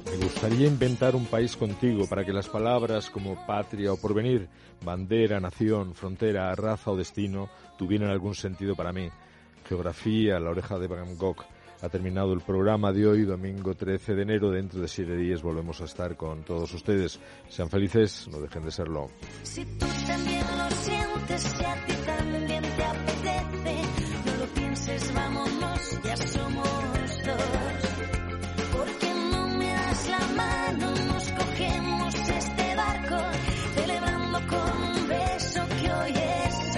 Me gustaría inventar un país contigo para que las palabras como patria o porvenir, bandera, nación, frontera, raza o destino tuvieran algún sentido para mí. Geografía, la oreja de Van Gogh. Ha terminado el programa de hoy, domingo 13 de enero. Dentro de siete días volvemos a estar con todos ustedes. Sean felices, no dejen de serlo.